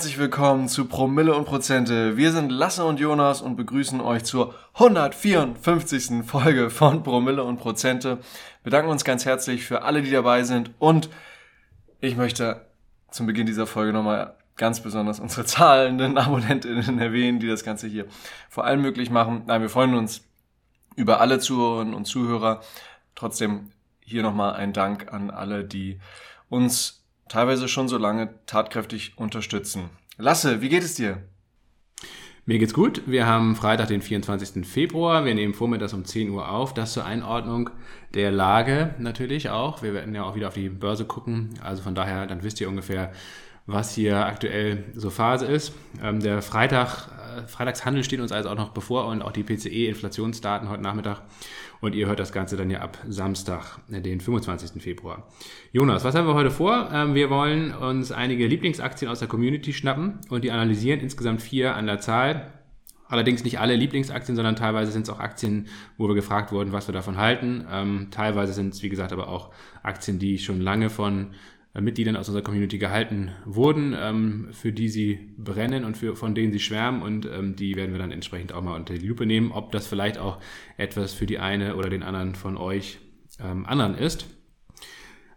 Herzlich willkommen zu Promille und Prozente. Wir sind Lasse und Jonas und begrüßen euch zur 154. Folge von Promille und Prozente. Wir danken uns ganz herzlich für alle, die dabei sind und ich möchte zum Beginn dieser Folge nochmal ganz besonders unsere zahlenden AbonnentInnen erwähnen, die das Ganze hier vor allem möglich machen. Nein, wir freuen uns über alle Zuhörerinnen und Zuhörer. Trotzdem hier nochmal ein Dank an alle, die uns teilweise schon so lange tatkräftig unterstützen. Lasse, wie geht es dir? Mir geht's gut. Wir haben Freitag, den 24. Februar. Wir nehmen vormittags um 10 Uhr auf. Das zur Einordnung der Lage natürlich auch. Wir werden ja auch wieder auf die Börse gucken. Also von daher, dann wisst ihr ungefähr, was hier aktuell so Phase ist. Ähm, der Freitag, Freitagshandel steht uns also auch noch bevor und auch die PCE-Inflationsdaten heute Nachmittag. Und ihr hört das Ganze dann ja ab Samstag, äh, den 25. Februar. Jonas, was haben wir heute vor? Ähm, wir wollen uns einige Lieblingsaktien aus der Community schnappen und die analysieren, insgesamt vier an der Zahl. Allerdings nicht alle Lieblingsaktien, sondern teilweise sind es auch Aktien, wo wir gefragt wurden, was wir davon halten. Ähm, teilweise sind es, wie gesagt, aber auch Aktien, die schon lange von äh, Mitgliedern aus unserer Community gehalten wurden, ähm, für die sie brennen und für, von denen sie schwärmen und ähm, die werden wir dann entsprechend auch mal unter die Lupe nehmen, ob das vielleicht auch etwas für die eine oder den anderen von euch ähm, anderen ist.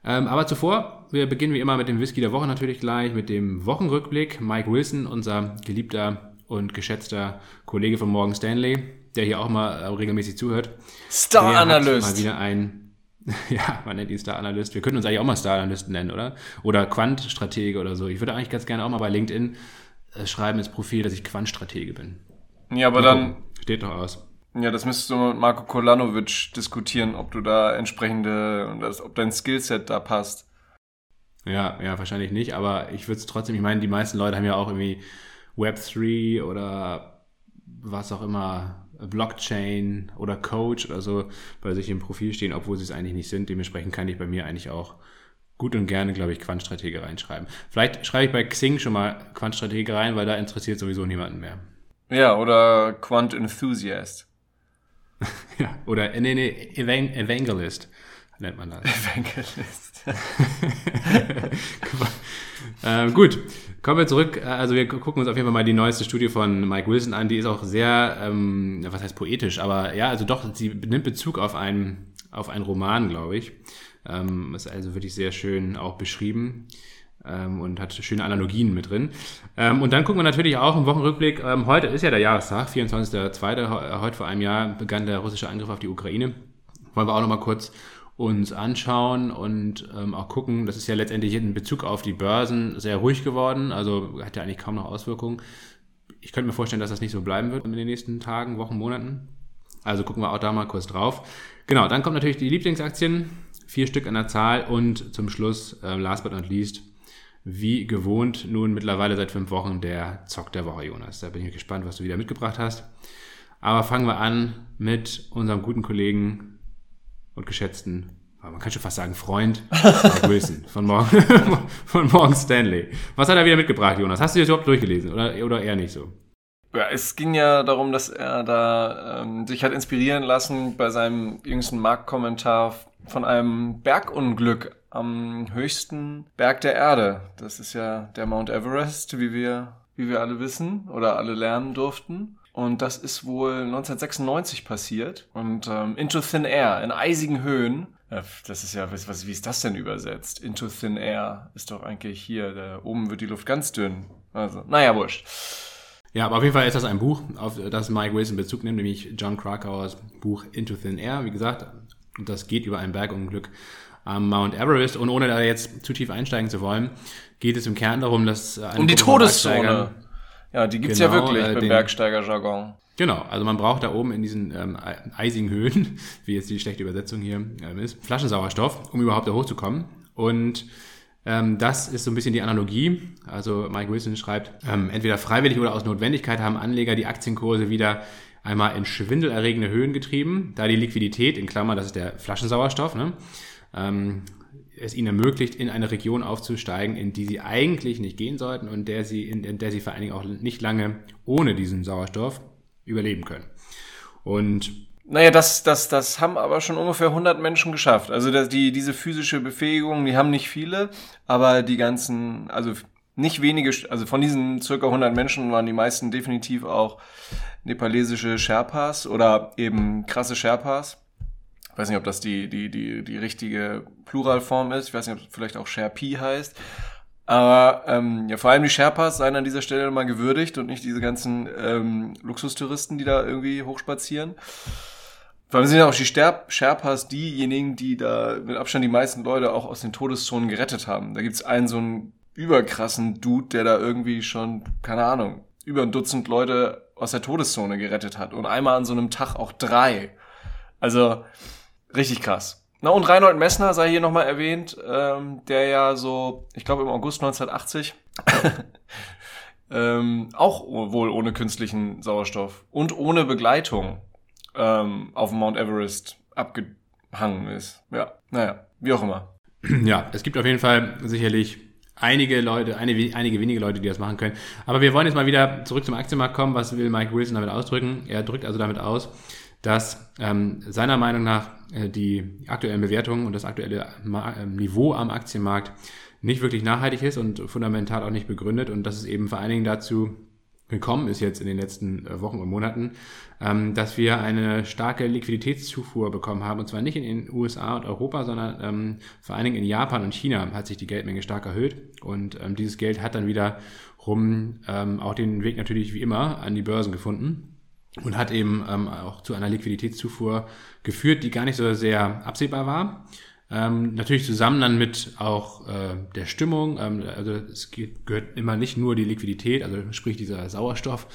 Ähm, aber zuvor, wir beginnen wie immer mit dem Whisky der Woche natürlich gleich, mit dem Wochenrückblick. Mike Wilson, unser geliebter und geschätzter Kollege von Morgan Stanley, der hier auch mal äh, regelmäßig zuhört. Star Analyst. Mal wieder ein ja, man nennt ihn Star-Analyst. Wir könnten uns eigentlich auch mal Star-Analysten nennen, oder? Oder Quant-Stratege oder so. Ich würde eigentlich ganz gerne auch mal bei LinkedIn äh, schreiben ins Profil, dass ich Quant-Stratege bin. Ja, aber dann. Steht doch aus. Ja, das müsstest du mit Marco Kolanovic diskutieren, ob du da entsprechende, ob dein Skillset da passt. Ja, ja, wahrscheinlich nicht, aber ich würde es trotzdem, ich meine, die meisten Leute haben ja auch irgendwie Web3 oder was auch immer Blockchain oder Coach oder so bei sich im Profil stehen, obwohl sie es eigentlich nicht sind. Dementsprechend kann ich bei mir eigentlich auch gut und gerne, glaube ich, Quantstratege reinschreiben. Vielleicht schreibe ich bei Xing schon mal Quantstratege rein, weil da interessiert sowieso niemanden mehr. Ja, oder Quant Enthusiast. ja, oder nee, nee, Evangelist nennt man das. Evangelist. ähm, gut, kommen wir zurück. Also wir gucken uns auf jeden Fall mal die neueste Studie von Mike Wilson an. Die ist auch sehr, ähm, was heißt poetisch, aber ja, also doch, sie nimmt Bezug auf einen, auf einen Roman, glaube ich. Ähm, ist also wirklich sehr schön auch beschrieben ähm, und hat schöne Analogien mit drin. Ähm, und dann gucken wir natürlich auch im Wochenrückblick. Ähm, heute ist ja der Jahrestag, 24.02. Heute vor einem Jahr begann der russische Angriff auf die Ukraine. Wollen wir auch noch mal kurz uns anschauen und ähm, auch gucken. Das ist ja letztendlich in Bezug auf die Börsen sehr ruhig geworden, also hat ja eigentlich kaum noch Auswirkungen. Ich könnte mir vorstellen, dass das nicht so bleiben wird in den nächsten Tagen, Wochen, Monaten. Also gucken wir auch da mal kurz drauf. Genau, dann kommt natürlich die Lieblingsaktien, vier Stück an der Zahl und zum Schluss, äh, last but not least, wie gewohnt, nun mittlerweile seit fünf Wochen der Zock der Woche, Jonas. Da bin ich gespannt, was du wieder mitgebracht hast. Aber fangen wir an mit unserem guten Kollegen und geschätzten, man kann schon fast sagen Freund, Mike Wilson von Morgan, von Morgan Stanley. Was hat er wieder mitgebracht, Jonas? Hast du das überhaupt durchgelesen oder, oder eher nicht so? Ja, es ging ja darum, dass er da ähm, sich hat inspirieren lassen bei seinem jüngsten Marktkommentar von einem Bergunglück am höchsten Berg der Erde. Das ist ja der Mount Everest, wie wir, wie wir alle wissen oder alle lernen durften. Und das ist wohl 1996 passiert. Und ähm, Into Thin Air, in eisigen Höhen. Ja, das ist ja, was, was, wie ist das denn übersetzt? Into Thin Air ist doch eigentlich hier, da oben wird die Luft ganz dünn. Also, naja, wurscht. Ja, aber auf jeden Fall ist das ein Buch, auf das Mike Wilson Bezug nimmt, nämlich John Krakauers Buch Into Thin Air. Wie gesagt, das geht über ein Bergunglück am Mount Everest. Und ohne da jetzt zu tief einsteigen zu wollen, geht es im Kern darum, dass... Um die Todeszone. Ja, die gibt's genau, ja wirklich äh, beim Bergsteiger-Jargon. Genau, also man braucht da oben in diesen ähm, eisigen Höhen, wie jetzt die schlechte Übersetzung hier ähm, ist, Flaschensauerstoff, um überhaupt da hochzukommen. Und ähm, das ist so ein bisschen die Analogie. Also Mike Wilson schreibt, ähm, entweder freiwillig oder aus Notwendigkeit haben Anleger die Aktienkurse wieder einmal in schwindelerregende Höhen getrieben, da die Liquidität, in Klammern, das ist der Flaschensauerstoff, ne, ähm, es ihnen ermöglicht, in eine Region aufzusteigen, in die sie eigentlich nicht gehen sollten und der sie, in, in der sie vor allen Dingen auch nicht lange ohne diesen Sauerstoff überleben können. Und naja, das, das, das haben aber schon ungefähr 100 Menschen geschafft. Also die, diese physische Befähigung, die haben nicht viele, aber die ganzen, also nicht wenige, also von diesen circa 100 Menschen waren die meisten definitiv auch nepalesische Sherpas oder eben krasse Sherpas. Ich weiß nicht, ob das die, die, die, die richtige Pluralform ist. Ich weiß nicht, ob es vielleicht auch Sherpi heißt. Aber ähm, ja, vor allem die Sherpas seien an dieser Stelle mal gewürdigt und nicht diese ganzen ähm, Luxustouristen, die da irgendwie hochspazieren. Vor allem sind ja auch die Sterb Sherpas diejenigen, die da mit Abstand die meisten Leute auch aus den Todeszonen gerettet haben. Da gibt's einen so einen überkrassen Dude, der da irgendwie schon, keine Ahnung, über ein Dutzend Leute aus der Todeszone gerettet hat. Und einmal an so einem Tag auch drei. Also richtig krass. Na und Reinhold Messner sei hier nochmal erwähnt, ähm, der ja so, ich glaube im August 1980, ähm, auch wohl ohne künstlichen Sauerstoff und ohne Begleitung ähm, auf Mount Everest abgehangen ist. Ja, naja, wie auch immer. Ja, es gibt auf jeden Fall sicherlich einige Leute, einige, einige wenige Leute, die das machen können. Aber wir wollen jetzt mal wieder zurück zum Aktienmarkt kommen. Was will Mike Wilson damit ausdrücken? Er drückt also damit aus, dass ähm, seiner Meinung nach äh, die aktuellen Bewertungen und das aktuelle Ma äh, Niveau am Aktienmarkt nicht wirklich nachhaltig ist und fundamental auch nicht begründet und dass es eben vor allen Dingen dazu gekommen ist jetzt in den letzten äh, Wochen und Monaten, ähm, dass wir eine starke Liquiditätszufuhr bekommen haben. Und zwar nicht in den USA und Europa, sondern ähm, vor allen Dingen in Japan und China hat sich die Geldmenge stark erhöht. Und ähm, dieses Geld hat dann wiederum ähm, auch den Weg natürlich wie immer an die Börsen gefunden und hat eben ähm, auch zu einer Liquiditätszufuhr geführt, die gar nicht so sehr absehbar war. Ähm, natürlich zusammen dann mit auch äh, der Stimmung. Ähm, also es geht, gehört immer nicht nur die Liquidität, also sprich dieser Sauerstoff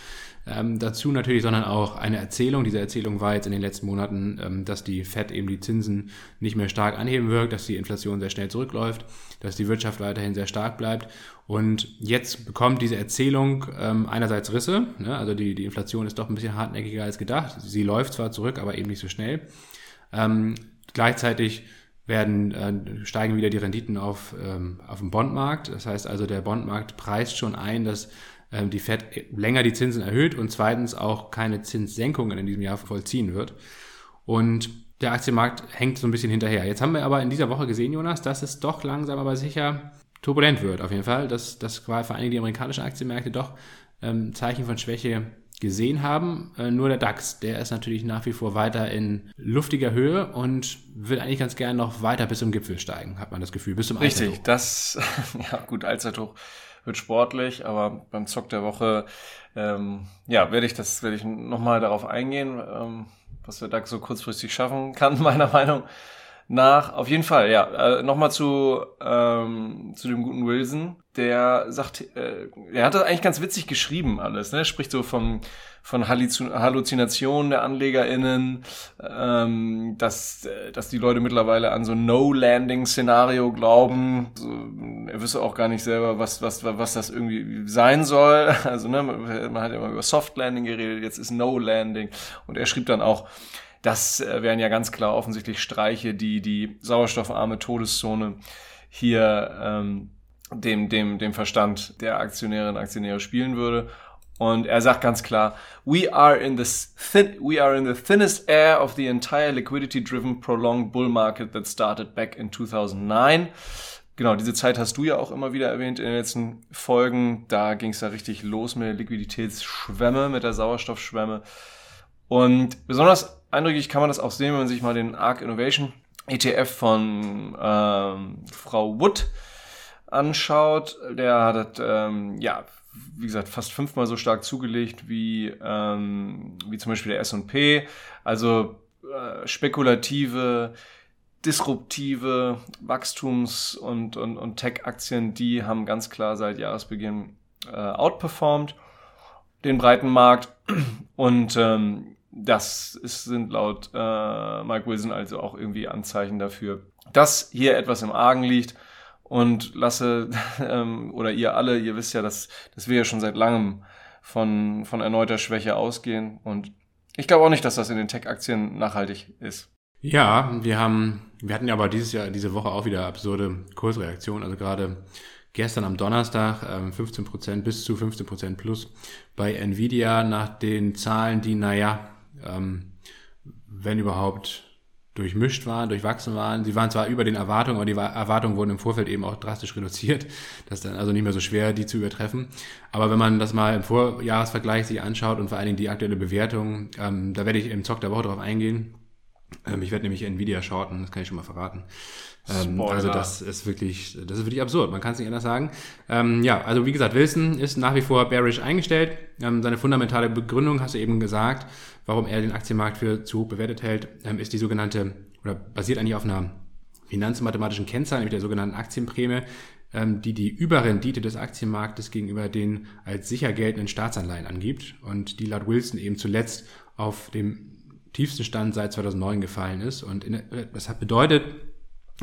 ähm, dazu natürlich, sondern auch eine Erzählung. Diese Erzählung war jetzt in den letzten Monaten, ähm, dass die Fed eben die Zinsen nicht mehr stark anheben wirkt, dass die Inflation sehr schnell zurückläuft, dass die Wirtschaft weiterhin sehr stark bleibt. Und jetzt bekommt diese Erzählung ähm, einerseits Risse, ne? also die, die Inflation ist doch ein bisschen hartnäckiger als gedacht. Sie läuft zwar zurück, aber eben nicht so schnell. Ähm, gleichzeitig werden, äh, steigen wieder die Renditen auf, ähm, auf dem Bondmarkt. Das heißt also, der Bondmarkt preist schon ein, dass die Fed länger die Zinsen erhöht und zweitens auch keine Zinssenkungen in diesem Jahr vollziehen wird. Und der Aktienmarkt hängt so ein bisschen hinterher. Jetzt haben wir aber in dieser Woche gesehen, Jonas, dass es doch langsam aber sicher turbulent wird, auf jeden Fall. Dass, dass vor allen Dingen die amerikanischen Aktienmärkte doch ähm, Zeichen von Schwäche gesehen haben. Äh, nur der DAX, der ist natürlich nach wie vor weiter in luftiger Höhe und will eigentlich ganz gerne noch weiter bis zum Gipfel steigen, hat man das Gefühl, bis zum Richtig, das, ja gut, Allzeithoch wird sportlich, aber beim Zock der Woche, ähm, ja, werde ich das, werde ich nochmal darauf eingehen, ähm, was der DAX so kurzfristig schaffen kann, meiner Meinung nach. Auf jeden Fall, ja. Äh, Nochmal zu, ähm, zu dem guten Wilson. Der sagt, äh, er hat das eigentlich ganz witzig geschrieben alles. Ne? Er spricht so vom, von Halluzinationen der AnlegerInnen, ähm, dass, äh, dass die Leute mittlerweile an so No-Landing-Szenario glauben. So, er wüsste auch gar nicht selber, was, was, was das irgendwie sein soll. Also ne, man hat ja immer über Soft-Landing geredet, jetzt ist No-Landing. Und er schrieb dann auch, das äh, wären ja ganz klar offensichtlich Streiche, die die sauerstoffarme Todeszone hier ähm, dem, dem, dem Verstand der Aktionärinnen und Aktionäre spielen würde. Und er sagt ganz klar, we are in the thin, we are in the thinnest air of the entire liquidity-driven prolonged bull market that started back in 2009. Genau, diese Zeit hast du ja auch immer wieder erwähnt in den letzten Folgen. Da ging es da richtig los mit der Liquiditätsschwemme, mit der Sauerstoffschwemme. Und besonders eindrücklich kann man das auch sehen, wenn man sich mal den ARC Innovation ETF von ähm, Frau Wood anschaut. Der hat, ähm, ja, wie gesagt, fast fünfmal so stark zugelegt wie, ähm, wie zum Beispiel der S&P. Also äh, spekulative, disruptive Wachstums- und, und, und Tech-Aktien, die haben ganz klar seit Jahresbeginn äh, outperformed den breiten Markt. Und ähm, das ist, sind laut äh, Mike Wilson also auch irgendwie Anzeichen dafür, dass hier etwas im Argen liegt. Und lasse, ähm, oder ihr alle, ihr wisst ja, dass, dass wir ja schon seit langem von, von erneuter Schwäche ausgehen. Und ich glaube auch nicht, dass das in den Tech-Aktien nachhaltig ist. Ja, wir haben, wir hatten ja aber dieses Jahr, diese Woche auch wieder absurde Kursreaktionen. Also gerade gestern am Donnerstag ähm, 15% bis zu 15% plus bei Nvidia nach den Zahlen, die, naja, ähm, wenn überhaupt durchmischt waren, durchwachsen waren. Sie waren zwar über den Erwartungen, aber die Erwartungen wurden im Vorfeld eben auch drastisch reduziert. Das ist dann also nicht mehr so schwer, die zu übertreffen. Aber wenn man das mal im Vorjahresvergleich sich anschaut und vor allen Dingen die aktuelle Bewertung, ähm, da werde ich im Zock der Woche drauf eingehen. Ähm, ich werde nämlich Nvidia shorten, das kann ich schon mal verraten. Ähm, also das ist wirklich, das ist wirklich absurd. Man kann es nicht anders sagen. Ähm, ja, also wie gesagt, Wilson ist nach wie vor bearish eingestellt. Ähm, seine fundamentale Begründung hast du eben gesagt, warum er den Aktienmarkt für zu hoch bewertet hält, ähm, ist die sogenannte oder basiert eigentlich auf einer finanzmathematischen Kennzahl, nämlich der sogenannten Aktienprämie, ähm, die die Überrendite des Aktienmarktes gegenüber den als sicher geltenden Staatsanleihen angibt und die laut Wilson eben zuletzt auf dem tiefsten Stand seit 2009 gefallen ist. Und in, das hat bedeutet,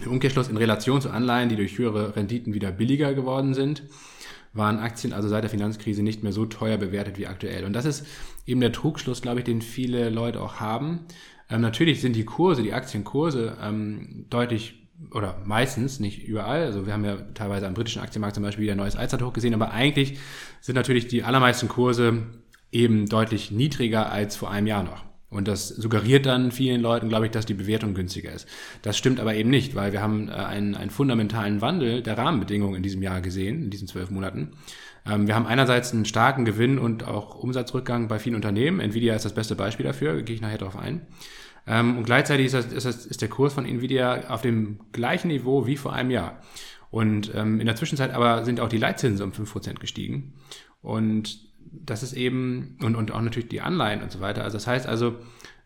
im Umkehrschluss in Relation zu Anleihen, die durch höhere Renditen wieder billiger geworden sind, waren Aktien also seit der Finanzkrise nicht mehr so teuer bewertet wie aktuell. Und das ist eben der Trugschluss, glaube ich, den viele Leute auch haben. Ähm, natürlich sind die Kurse, die Aktienkurse ähm, deutlich oder meistens, nicht überall, also wir haben ja teilweise am britischen Aktienmarkt zum Beispiel wieder ein neues Allzeithoch gesehen, aber eigentlich sind natürlich die allermeisten Kurse eben deutlich niedriger als vor einem Jahr noch. Und das suggeriert dann vielen Leuten, glaube ich, dass die Bewertung günstiger ist. Das stimmt aber eben nicht, weil wir haben äh, einen, einen fundamentalen Wandel der Rahmenbedingungen in diesem Jahr gesehen, in diesen zwölf Monaten. Ähm, wir haben einerseits einen starken Gewinn und auch Umsatzrückgang bei vielen Unternehmen. Nvidia ist das beste Beispiel dafür, gehe ich nachher darauf ein. Ähm, und gleichzeitig ist, das, ist, das, ist der Kurs von Nvidia auf dem gleichen Niveau wie vor einem Jahr. Und ähm, in der Zwischenzeit aber sind auch die Leitzinsen um fünf Prozent gestiegen. Und das ist eben, und, und auch natürlich die Anleihen und so weiter. Also das heißt also,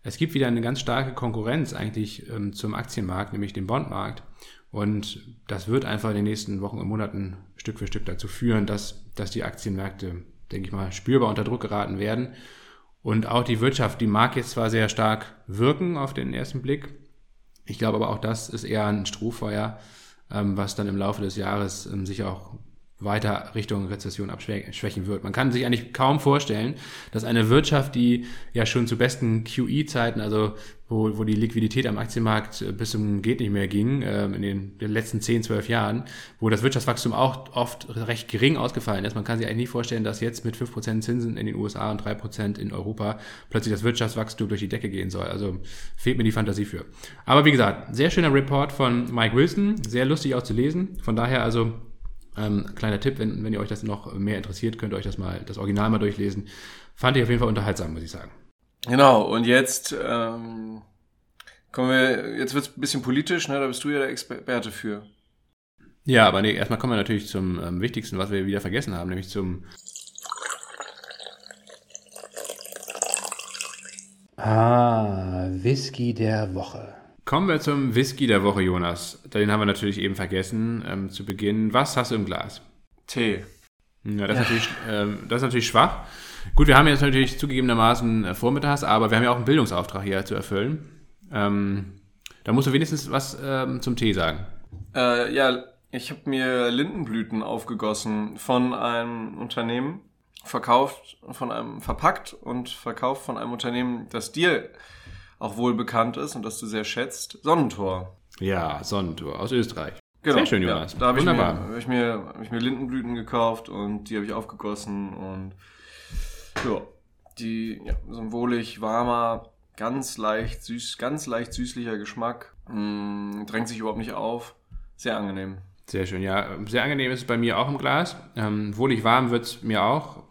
es gibt wieder eine ganz starke Konkurrenz eigentlich ähm, zum Aktienmarkt, nämlich dem Bondmarkt. Und das wird einfach in den nächsten Wochen und Monaten Stück für Stück dazu führen, dass, dass die Aktienmärkte, denke ich mal, spürbar unter Druck geraten werden. Und auch die Wirtschaft, die mag jetzt zwar sehr stark wirken auf den ersten Blick. Ich glaube aber auch das ist eher ein Strohfeuer, ähm, was dann im Laufe des Jahres ähm, sich auch weiter Richtung Rezession abschwächen wird. Man kann sich eigentlich kaum vorstellen, dass eine Wirtschaft, die ja schon zu besten QE-Zeiten, also wo, wo die Liquidität am Aktienmarkt äh, bis zum geht nicht mehr ging, äh, in den, letzten 10, 12 Jahren, wo das Wirtschaftswachstum auch oft recht gering ausgefallen ist. Man kann sich eigentlich nicht vorstellen, dass jetzt mit 5% Zinsen in den USA und 3% in Europa plötzlich das Wirtschaftswachstum durch die Decke gehen soll. Also fehlt mir die Fantasie für. Aber wie gesagt, sehr schöner Report von Mike Wilson, sehr lustig auch zu lesen. Von daher also ähm, kleiner Tipp, wenn, wenn ihr euch das noch mehr interessiert, könnt ihr euch das mal, das Original mal durchlesen. Fand ich auf jeden Fall unterhaltsam, muss ich sagen. Genau, und jetzt ähm, kommen wir, jetzt wird's ein bisschen politisch, ne? Da bist du ja der Experte für. Ja, aber nee, erstmal kommen wir natürlich zum ähm, Wichtigsten, was wir wieder vergessen haben, nämlich zum Ah, Whisky der Woche. Kommen wir zum Whisky der Woche, Jonas. Den haben wir natürlich eben vergessen ähm, zu Beginn. Was hast du im Glas? Tee. Ja, das, ja. Ist natürlich, ähm, das ist natürlich schwach. Gut, wir haben jetzt natürlich zugegebenermaßen äh, vormittags, aber wir haben ja auch einen Bildungsauftrag hier zu erfüllen. Ähm, da musst du wenigstens was ähm, zum Tee sagen. Äh, ja, ich habe mir Lindenblüten aufgegossen von einem Unternehmen, verkauft von einem, verpackt und verkauft von einem Unternehmen, das dir auch wohl bekannt ist und das du sehr schätzt, Sonnentor. Ja, Sonnentor aus Österreich. Genau, sehr schön, Jonas. Ja, da habe ich, mir, hab ich, mir, hab ich mir Lindenblüten gekauft und die habe ich aufgegossen und ja, die ja, so ein wohlig warmer, ganz leicht süß, ganz leicht süßlicher Geschmack. Mh, drängt sich überhaupt nicht auf. Sehr angenehm. Sehr schön, ja. Sehr angenehm ist es bei mir auch im Glas. Ähm, wohlig warm wird es mir auch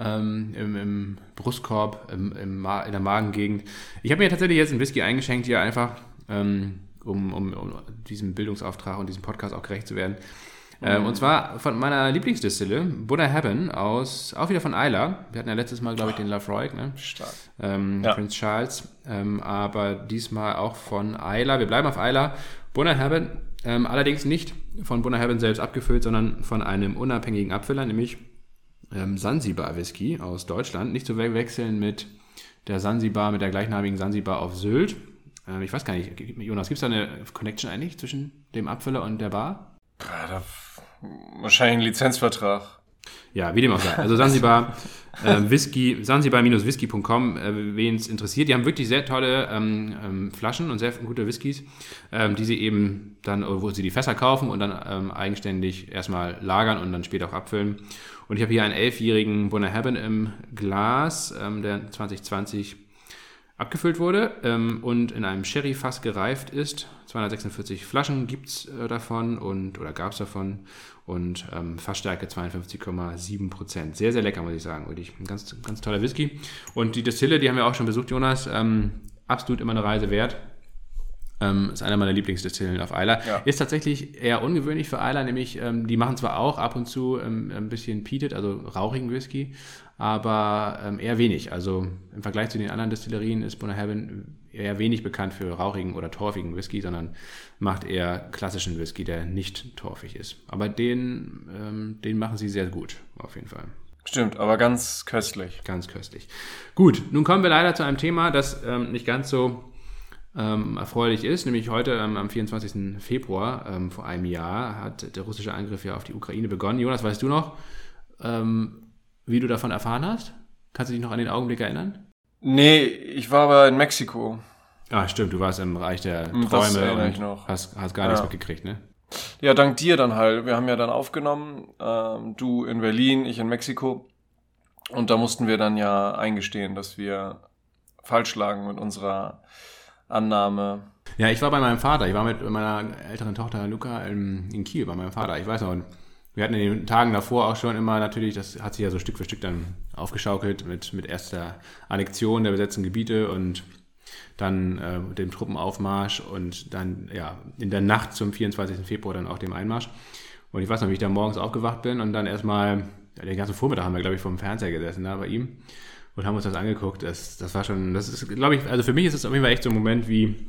ähm, im, im, Brustkorb, im, im in der Magengegend. Ich habe mir tatsächlich jetzt einen Whisky eingeschenkt, hier einfach, ähm, um, um, um, diesem Bildungsauftrag und diesem Podcast auch gerecht zu werden. Ähm, mhm. und zwar von meiner Lieblingsdistille, Buddha Heaven, aus, auch wieder von Isla. Wir hatten ja letztes Mal, glaube ich, den Lafroig, ne? Stark. Ähm, ja. Prince Charles. Ähm, aber diesmal auch von Isla. Wir bleiben auf Isla. Buddha Heaven, ähm, allerdings nicht von Buddha Heaven selbst abgefüllt, sondern von einem unabhängigen Abfüller, nämlich ähm, Sansibar Whisky aus Deutschland. Nicht zu wechseln mit der Sansibar, mit der gleichnamigen Sansibar auf Sylt. Ähm, ich weiß gar nicht, Jonas, gibt es da eine Connection eigentlich zwischen dem Abfüller und der Bar? Ja, da, wahrscheinlich ein Lizenzvertrag. Ja, wie dem auch sei. Also Sansibar, äh, Whisky, sansibar-whisky.com, äh, wen es interessiert. Die haben wirklich sehr tolle ähm, ähm, Flaschen und sehr gute Whiskys, ähm, die sie eben dann, wo sie die Fässer kaufen und dann ähm, eigenständig erstmal lagern und dann später auch abfüllen. Und ich habe hier einen elfjährigen Bonner Haben im Glas, ähm, der 2020 abgefüllt wurde ähm, und in einem Sherry-Fass gereift ist. 246 Flaschen gibt es äh, davon und oder gab es davon und ähm, Fassstärke 52,7 Prozent. Sehr, sehr lecker, muss ich sagen. Wirklich ein ganz, ganz toller Whisky. Und die Destille, die haben wir auch schon besucht, Jonas. Ähm, absolut immer eine Reise wert. Ähm, ist einer meiner Lieblingsdestillen auf Eiler. Ja. Ist tatsächlich eher ungewöhnlich für Eiler, nämlich ähm, die machen zwar auch ab und zu ähm, ein bisschen peated, also rauchigen Whisky, aber ähm, eher wenig. Also im Vergleich zu den anderen Destillerien ist Bonner Heaven eher wenig bekannt für rauchigen oder torfigen Whisky, sondern macht eher klassischen Whisky, der nicht torfig ist. Aber den, ähm, den machen sie sehr gut, auf jeden Fall. Stimmt, aber ganz köstlich. Ganz köstlich. Gut, nun kommen wir leider zu einem Thema, das ähm, nicht ganz so ähm, erfreulich ist, nämlich heute ähm, am 24. Februar ähm, vor einem Jahr hat der russische Angriff ja auf die Ukraine begonnen. Jonas, weißt du noch, ähm, wie du davon erfahren hast? Kannst du dich noch an den Augenblick erinnern? Nee, ich war aber in Mexiko. Ah, stimmt, du warst im Bereich der Träume und ich noch. Hast, hast gar nichts mitgekriegt, ne? Ja, dank dir dann halt. Wir haben ja dann aufgenommen, ähm, du in Berlin, ich in Mexiko. Und da mussten wir dann ja eingestehen, dass wir falsch lagen mit unserer Annahme. Ja, ich war bei meinem Vater. Ich war mit meiner älteren Tochter Luca in, in Kiel bei meinem Vater. Ich weiß noch, wir hatten in den Tagen davor auch schon immer natürlich, das hat sich ja so Stück für Stück dann aufgeschaukelt mit, mit erster Annexion der besetzten Gebiete und dann äh, dem Truppenaufmarsch und dann ja in der Nacht zum 24. Februar dann auch dem Einmarsch. Und ich weiß noch, wie ich da morgens aufgewacht bin und dann erstmal, ja, den ganzen Vormittag haben wir, glaube ich, vor dem Fernseher gesessen da bei ihm und haben uns das angeguckt. Das, das war schon, das ist, glaube ich, also für mich ist es auf jeden Fall echt so ein Moment wie,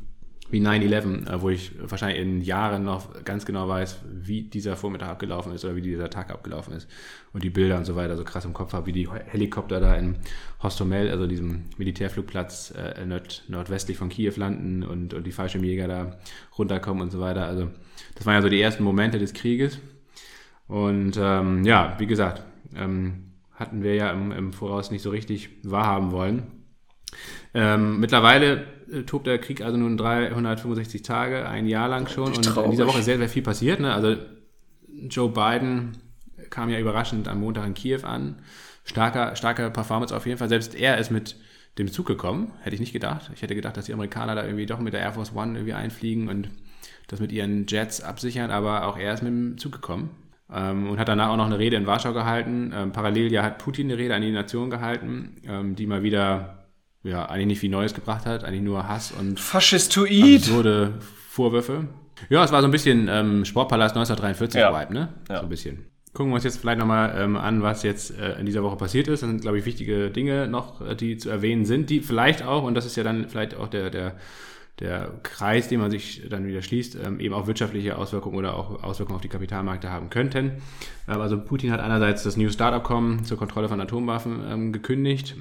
wie 9-11, äh, wo ich wahrscheinlich in Jahren noch ganz genau weiß, wie dieser Vormittag abgelaufen ist oder wie dieser Tag abgelaufen ist und die Bilder und so weiter so krass im Kopf habe, wie die Helikopter da in Hostomel, also diesem Militärflugplatz äh, nord nordwestlich von Kiew landen und, und die Fallschirmjäger da runterkommen und so weiter. Also das waren ja so die ersten Momente des Krieges. Und ähm, ja, wie gesagt, ähm, hatten wir ja im, im Voraus nicht so richtig wahrhaben wollen. Ähm, mittlerweile tobt der Krieg also nun 365 Tage, ein Jahr lang schon. Und in dieser Woche ist sehr, sehr viel passiert. Ne? Also Joe Biden kam ja überraschend am Montag in Kiew an. Starker, starke Performance auf jeden Fall. Selbst er ist mit dem Zug gekommen. Hätte ich nicht gedacht. Ich hätte gedacht, dass die Amerikaner da irgendwie doch mit der Air Force One irgendwie einfliegen und das mit ihren Jets absichern. Aber auch er ist mit dem Zug gekommen. Ähm, und hat danach auch noch eine Rede in Warschau gehalten. Ähm, parallel ja hat Putin eine Rede an die Nation gehalten, ähm, die mal wieder ja eigentlich nicht viel Neues gebracht hat, eigentlich nur Hass und Faschistoid. absurde Vorwürfe. Ja, es war so ein bisschen ähm, Sportpalast 1943 ja. Vibe, ne? Ja. So ein bisschen. Gucken wir uns jetzt vielleicht nochmal ähm, an, was jetzt äh, in dieser Woche passiert ist. Das sind, glaube ich, wichtige Dinge noch, äh, die zu erwähnen sind, die vielleicht auch, und das ist ja dann vielleicht auch der, der der Kreis, den man sich dann wieder schließt, ähm, eben auch wirtschaftliche Auswirkungen oder auch Auswirkungen auf die Kapitalmärkte haben könnten. Ähm, also Putin hat einerseits das New Start-Abkommen zur Kontrolle von Atomwaffen ähm, gekündigt.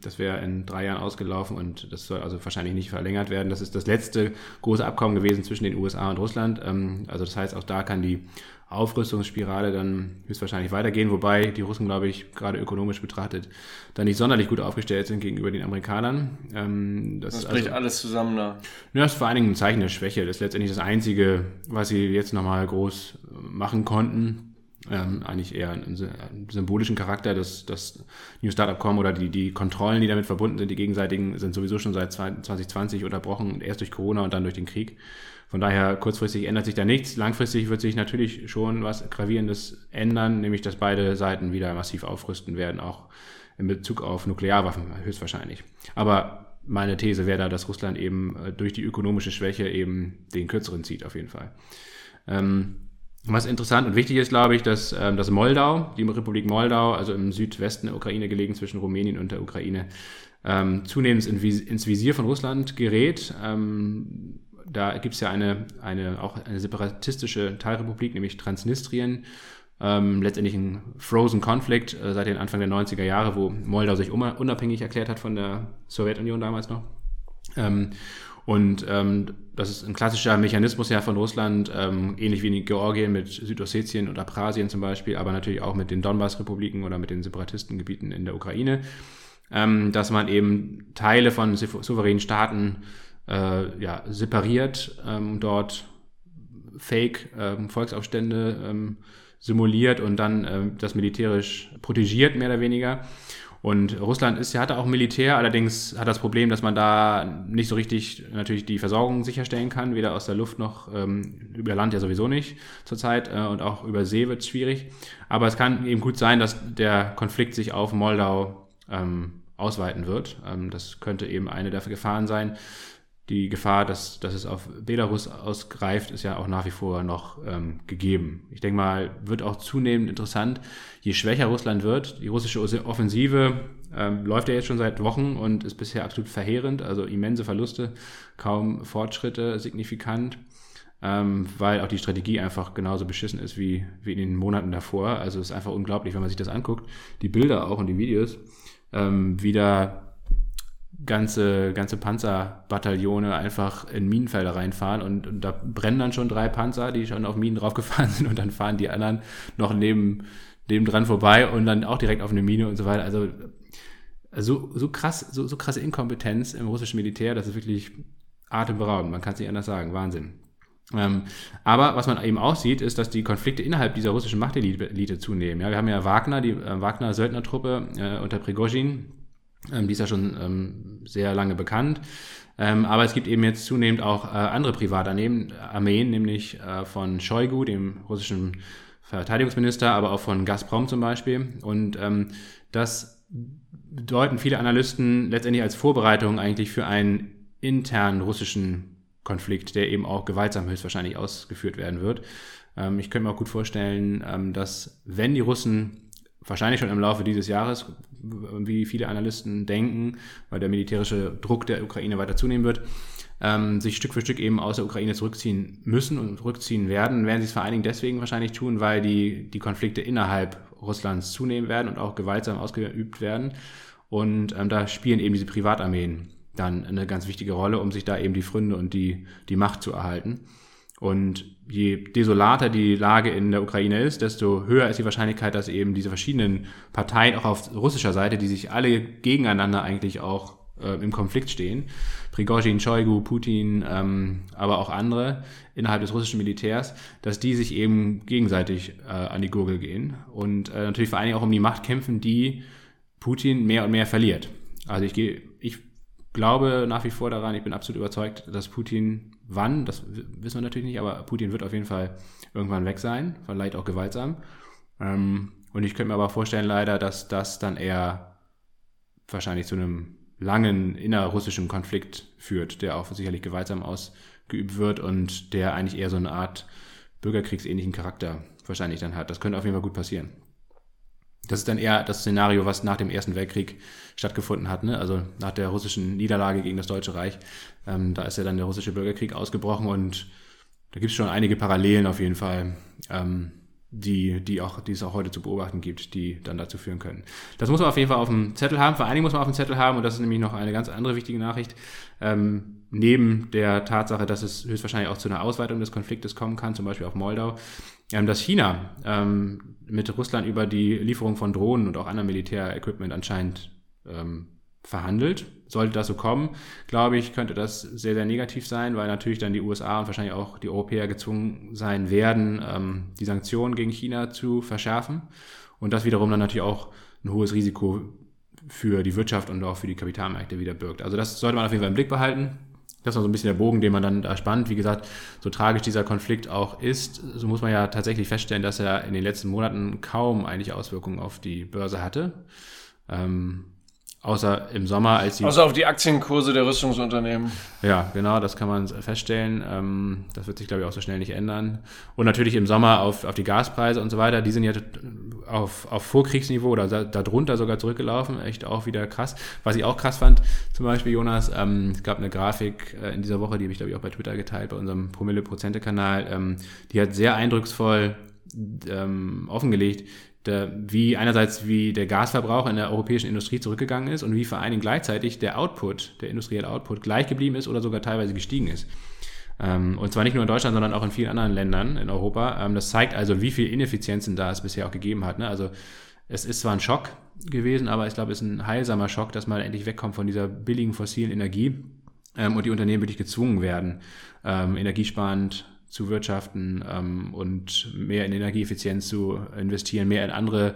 das wäre in drei Jahren ausgelaufen und das soll also wahrscheinlich nicht verlängert werden. Das ist das letzte große Abkommen gewesen zwischen den USA und Russland. also das heißt, auch da kann die Aufrüstungsspirale dann höchstwahrscheinlich weitergehen, wobei die Russen, glaube ich, gerade ökonomisch betrachtet, da nicht sonderlich gut aufgestellt sind gegenüber den Amerikanern. Ähm, das, das bricht also, alles zusammen da. Ja, das ist vor allen Dingen ein Zeichen der Schwäche. Das ist letztendlich das Einzige, was sie jetzt nochmal groß machen konnten. Ähm, eigentlich eher einen, einen, symbolischen Charakter. Das, das New Startup.com oder die, die Kontrollen, die damit verbunden sind, die gegenseitigen, sind sowieso schon seit 2020 unterbrochen, erst durch Corona und dann durch den Krieg. Von daher kurzfristig ändert sich da nichts. Langfristig wird sich natürlich schon was Gravierendes ändern, nämlich dass beide Seiten wieder massiv aufrüsten werden, auch in Bezug auf Nuklearwaffen höchstwahrscheinlich. Aber meine These wäre da, dass Russland eben äh, durch die ökonomische Schwäche eben den kürzeren zieht, auf jeden Fall. Ähm, was interessant und wichtig ist, glaube ich, dass, ähm, dass Moldau, die Republik Moldau, also im Südwesten der Ukraine gelegen zwischen Rumänien und der Ukraine, ähm, zunehmend ins Visier von Russland gerät. Ähm, da gibt es ja eine, eine, auch eine separatistische Teilrepublik, nämlich Transnistrien. Ähm, letztendlich ein Frozen Conflict äh, seit den Anfang der 90er Jahre, wo Moldau sich unabhängig erklärt hat von der Sowjetunion damals noch. Ähm, und ähm, das ist ein klassischer Mechanismus ja von Russland, ähm, ähnlich wie in Georgien mit Südossetien und Abkhazien zum Beispiel, aber natürlich auch mit den Donbass-Republiken oder mit den Separatistengebieten in der Ukraine, ähm, dass man eben Teile von souveränen Staaten äh, ja, separiert, ähm, dort Fake ähm, Volksaufstände ähm, simuliert und dann ähm, das militärisch protegiert, mehr oder weniger. Und Russland ist, hatte auch Militär, allerdings hat das Problem, dass man da nicht so richtig natürlich die Versorgung sicherstellen kann, weder aus der Luft noch ähm, über Land ja sowieso nicht zurzeit äh, und auch über See wird es schwierig. Aber es kann eben gut sein, dass der Konflikt sich auf Moldau ähm, ausweiten wird. Ähm, das könnte eben eine der Gefahren sein die Gefahr, dass, dass es auf Belarus ausgreift, ist ja auch nach wie vor noch ähm, gegeben. Ich denke mal, wird auch zunehmend interessant, je schwächer Russland wird. Die russische Offensive ähm, läuft ja jetzt schon seit Wochen und ist bisher absolut verheerend, also immense Verluste, kaum Fortschritte signifikant, ähm, weil auch die Strategie einfach genauso beschissen ist wie, wie in den Monaten davor. Also es ist einfach unglaublich, wenn man sich das anguckt, die Bilder auch und die Videos, ähm, wieder ganze, ganze Panzerbataillone einfach in Minenfelder reinfahren und, und, da brennen dann schon drei Panzer, die schon auf Minen draufgefahren sind und dann fahren die anderen noch neben, neben dran vorbei und dann auch direkt auf eine Mine und so weiter. Also so, so krass, so, so krasse Inkompetenz im russischen Militär, das ist wirklich atemberaubend. Man kann es nicht anders sagen. Wahnsinn. Ähm, aber was man eben auch sieht, ist, dass die Konflikte innerhalb dieser russischen Machtelite zunehmen. Ja, wir haben ja Wagner, die äh, Wagner-Söldnertruppe äh, unter Prigozhin, ähm, die ist ja schon ähm, sehr lange bekannt. Ähm, aber es gibt eben jetzt zunehmend auch äh, andere Privatarmeen, Armeen, nämlich äh, von Shoigu, dem russischen Verteidigungsminister, aber auch von Gazprom zum Beispiel. Und ähm, das deuten viele Analysten letztendlich als Vorbereitung eigentlich für einen internen russischen Konflikt, der eben auch gewaltsam höchstwahrscheinlich ausgeführt werden wird. Ähm, ich könnte mir auch gut vorstellen, ähm, dass wenn die Russen wahrscheinlich schon im Laufe dieses Jahres, wie viele Analysten denken, weil der militärische Druck der Ukraine weiter zunehmen wird, ähm, sich Stück für Stück eben aus der Ukraine zurückziehen müssen und zurückziehen werden, werden sie es vor allen Dingen deswegen wahrscheinlich tun, weil die, die Konflikte innerhalb Russlands zunehmen werden und auch gewaltsam ausgeübt werden. Und ähm, da spielen eben diese Privatarmeen dann eine ganz wichtige Rolle, um sich da eben die Fründe und die, die Macht zu erhalten. Und je desolater die Lage in der Ukraine ist, desto höher ist die Wahrscheinlichkeit, dass eben diese verschiedenen Parteien auch auf russischer Seite, die sich alle gegeneinander eigentlich auch äh, im Konflikt stehen, Prigozhin, Shoigu, Putin, ähm, aber auch andere innerhalb des russischen Militärs, dass die sich eben gegenseitig äh, an die Gurgel gehen und äh, natürlich vor allen Dingen auch um die Macht kämpfen, die Putin mehr und mehr verliert. Also ich gehe, ich glaube nach wie vor daran, ich bin absolut überzeugt, dass Putin wann, das wissen wir natürlich nicht, aber Putin wird auf jeden Fall irgendwann weg sein, vielleicht auch gewaltsam. Ähm, und ich könnte mir aber vorstellen leider, dass das dann eher wahrscheinlich zu einem langen innerrussischen Konflikt führt, der auch sicherlich gewaltsam ausgeübt wird und der eigentlich eher so eine Art bürgerkriegsähnlichen Charakter wahrscheinlich dann hat. Das könnte auf jeden Fall gut passieren. Das ist dann eher das Szenario, was nach dem Ersten Weltkrieg stattgefunden hat, ne? also nach der russischen Niederlage gegen das Deutsche Reich. Ähm, da ist ja dann der russische Bürgerkrieg ausgebrochen und da gibt es schon einige Parallelen auf jeden Fall, ähm, die, die, auch, die es auch heute zu beobachten gibt, die dann dazu führen können. Das muss man auf jeden Fall auf dem Zettel haben. Vor allen Dingen muss man auf dem Zettel haben, und das ist nämlich noch eine ganz andere wichtige Nachricht, ähm, neben der Tatsache, dass es höchstwahrscheinlich auch zu einer Ausweitung des Konfliktes kommen kann, zum Beispiel auf Moldau, ähm, dass China ähm, mit Russland über die Lieferung von Drohnen und auch anderem Militärequipment anscheinend ähm, verhandelt. Sollte das so kommen, glaube ich, könnte das sehr, sehr negativ sein, weil natürlich dann die USA und wahrscheinlich auch die Europäer gezwungen sein werden, ähm, die Sanktionen gegen China zu verschärfen. Und das wiederum dann natürlich auch ein hohes Risiko für die Wirtschaft und auch für die Kapitalmärkte wieder birgt. Also das sollte man auf jeden Fall im Blick behalten. Das war so ein bisschen der Bogen, den man dann da spannt. Wie gesagt, so tragisch dieser Konflikt auch ist, so muss man ja tatsächlich feststellen, dass er in den letzten Monaten kaum eigentlich Auswirkungen auf die Börse hatte. Ähm, Außer im Sommer, als die. Außer auf die Aktienkurse der Rüstungsunternehmen. Ja, genau, das kann man feststellen. Ähm, das wird sich, glaube ich, auch so schnell nicht ändern. Und natürlich im Sommer auf, auf die Gaspreise und so weiter. Die sind ja auf, auf Vorkriegsniveau oder darunter sogar zurückgelaufen. Echt auch wieder krass. Was ich auch krass fand, zum Beispiel, Jonas, ähm, es gab eine Grafik äh, in dieser Woche, die habe ich, glaube ich, auch bei Twitter geteilt, bei unserem Promille-Prozente-Kanal. Ähm, die hat sehr eindrucksvoll offengelegt, der, wie einerseits wie der Gasverbrauch in der europäischen Industrie zurückgegangen ist und wie vor allen Dingen gleichzeitig der Output, der industrielle Output gleich geblieben ist oder sogar teilweise gestiegen ist. Ähm, und zwar nicht nur in Deutschland, sondern auch in vielen anderen Ländern in Europa. Ähm, das zeigt also, wie viel Ineffizienzen da es bisher auch gegeben hat. Ne? Also es ist zwar ein Schock gewesen, aber ich glaube, es ist ein heilsamer Schock, dass man endlich wegkommt von dieser billigen fossilen Energie ähm, und die Unternehmen wirklich gezwungen werden, ähm, energiesparend zu wirtschaften ähm, und mehr in Energieeffizienz zu investieren, mehr in andere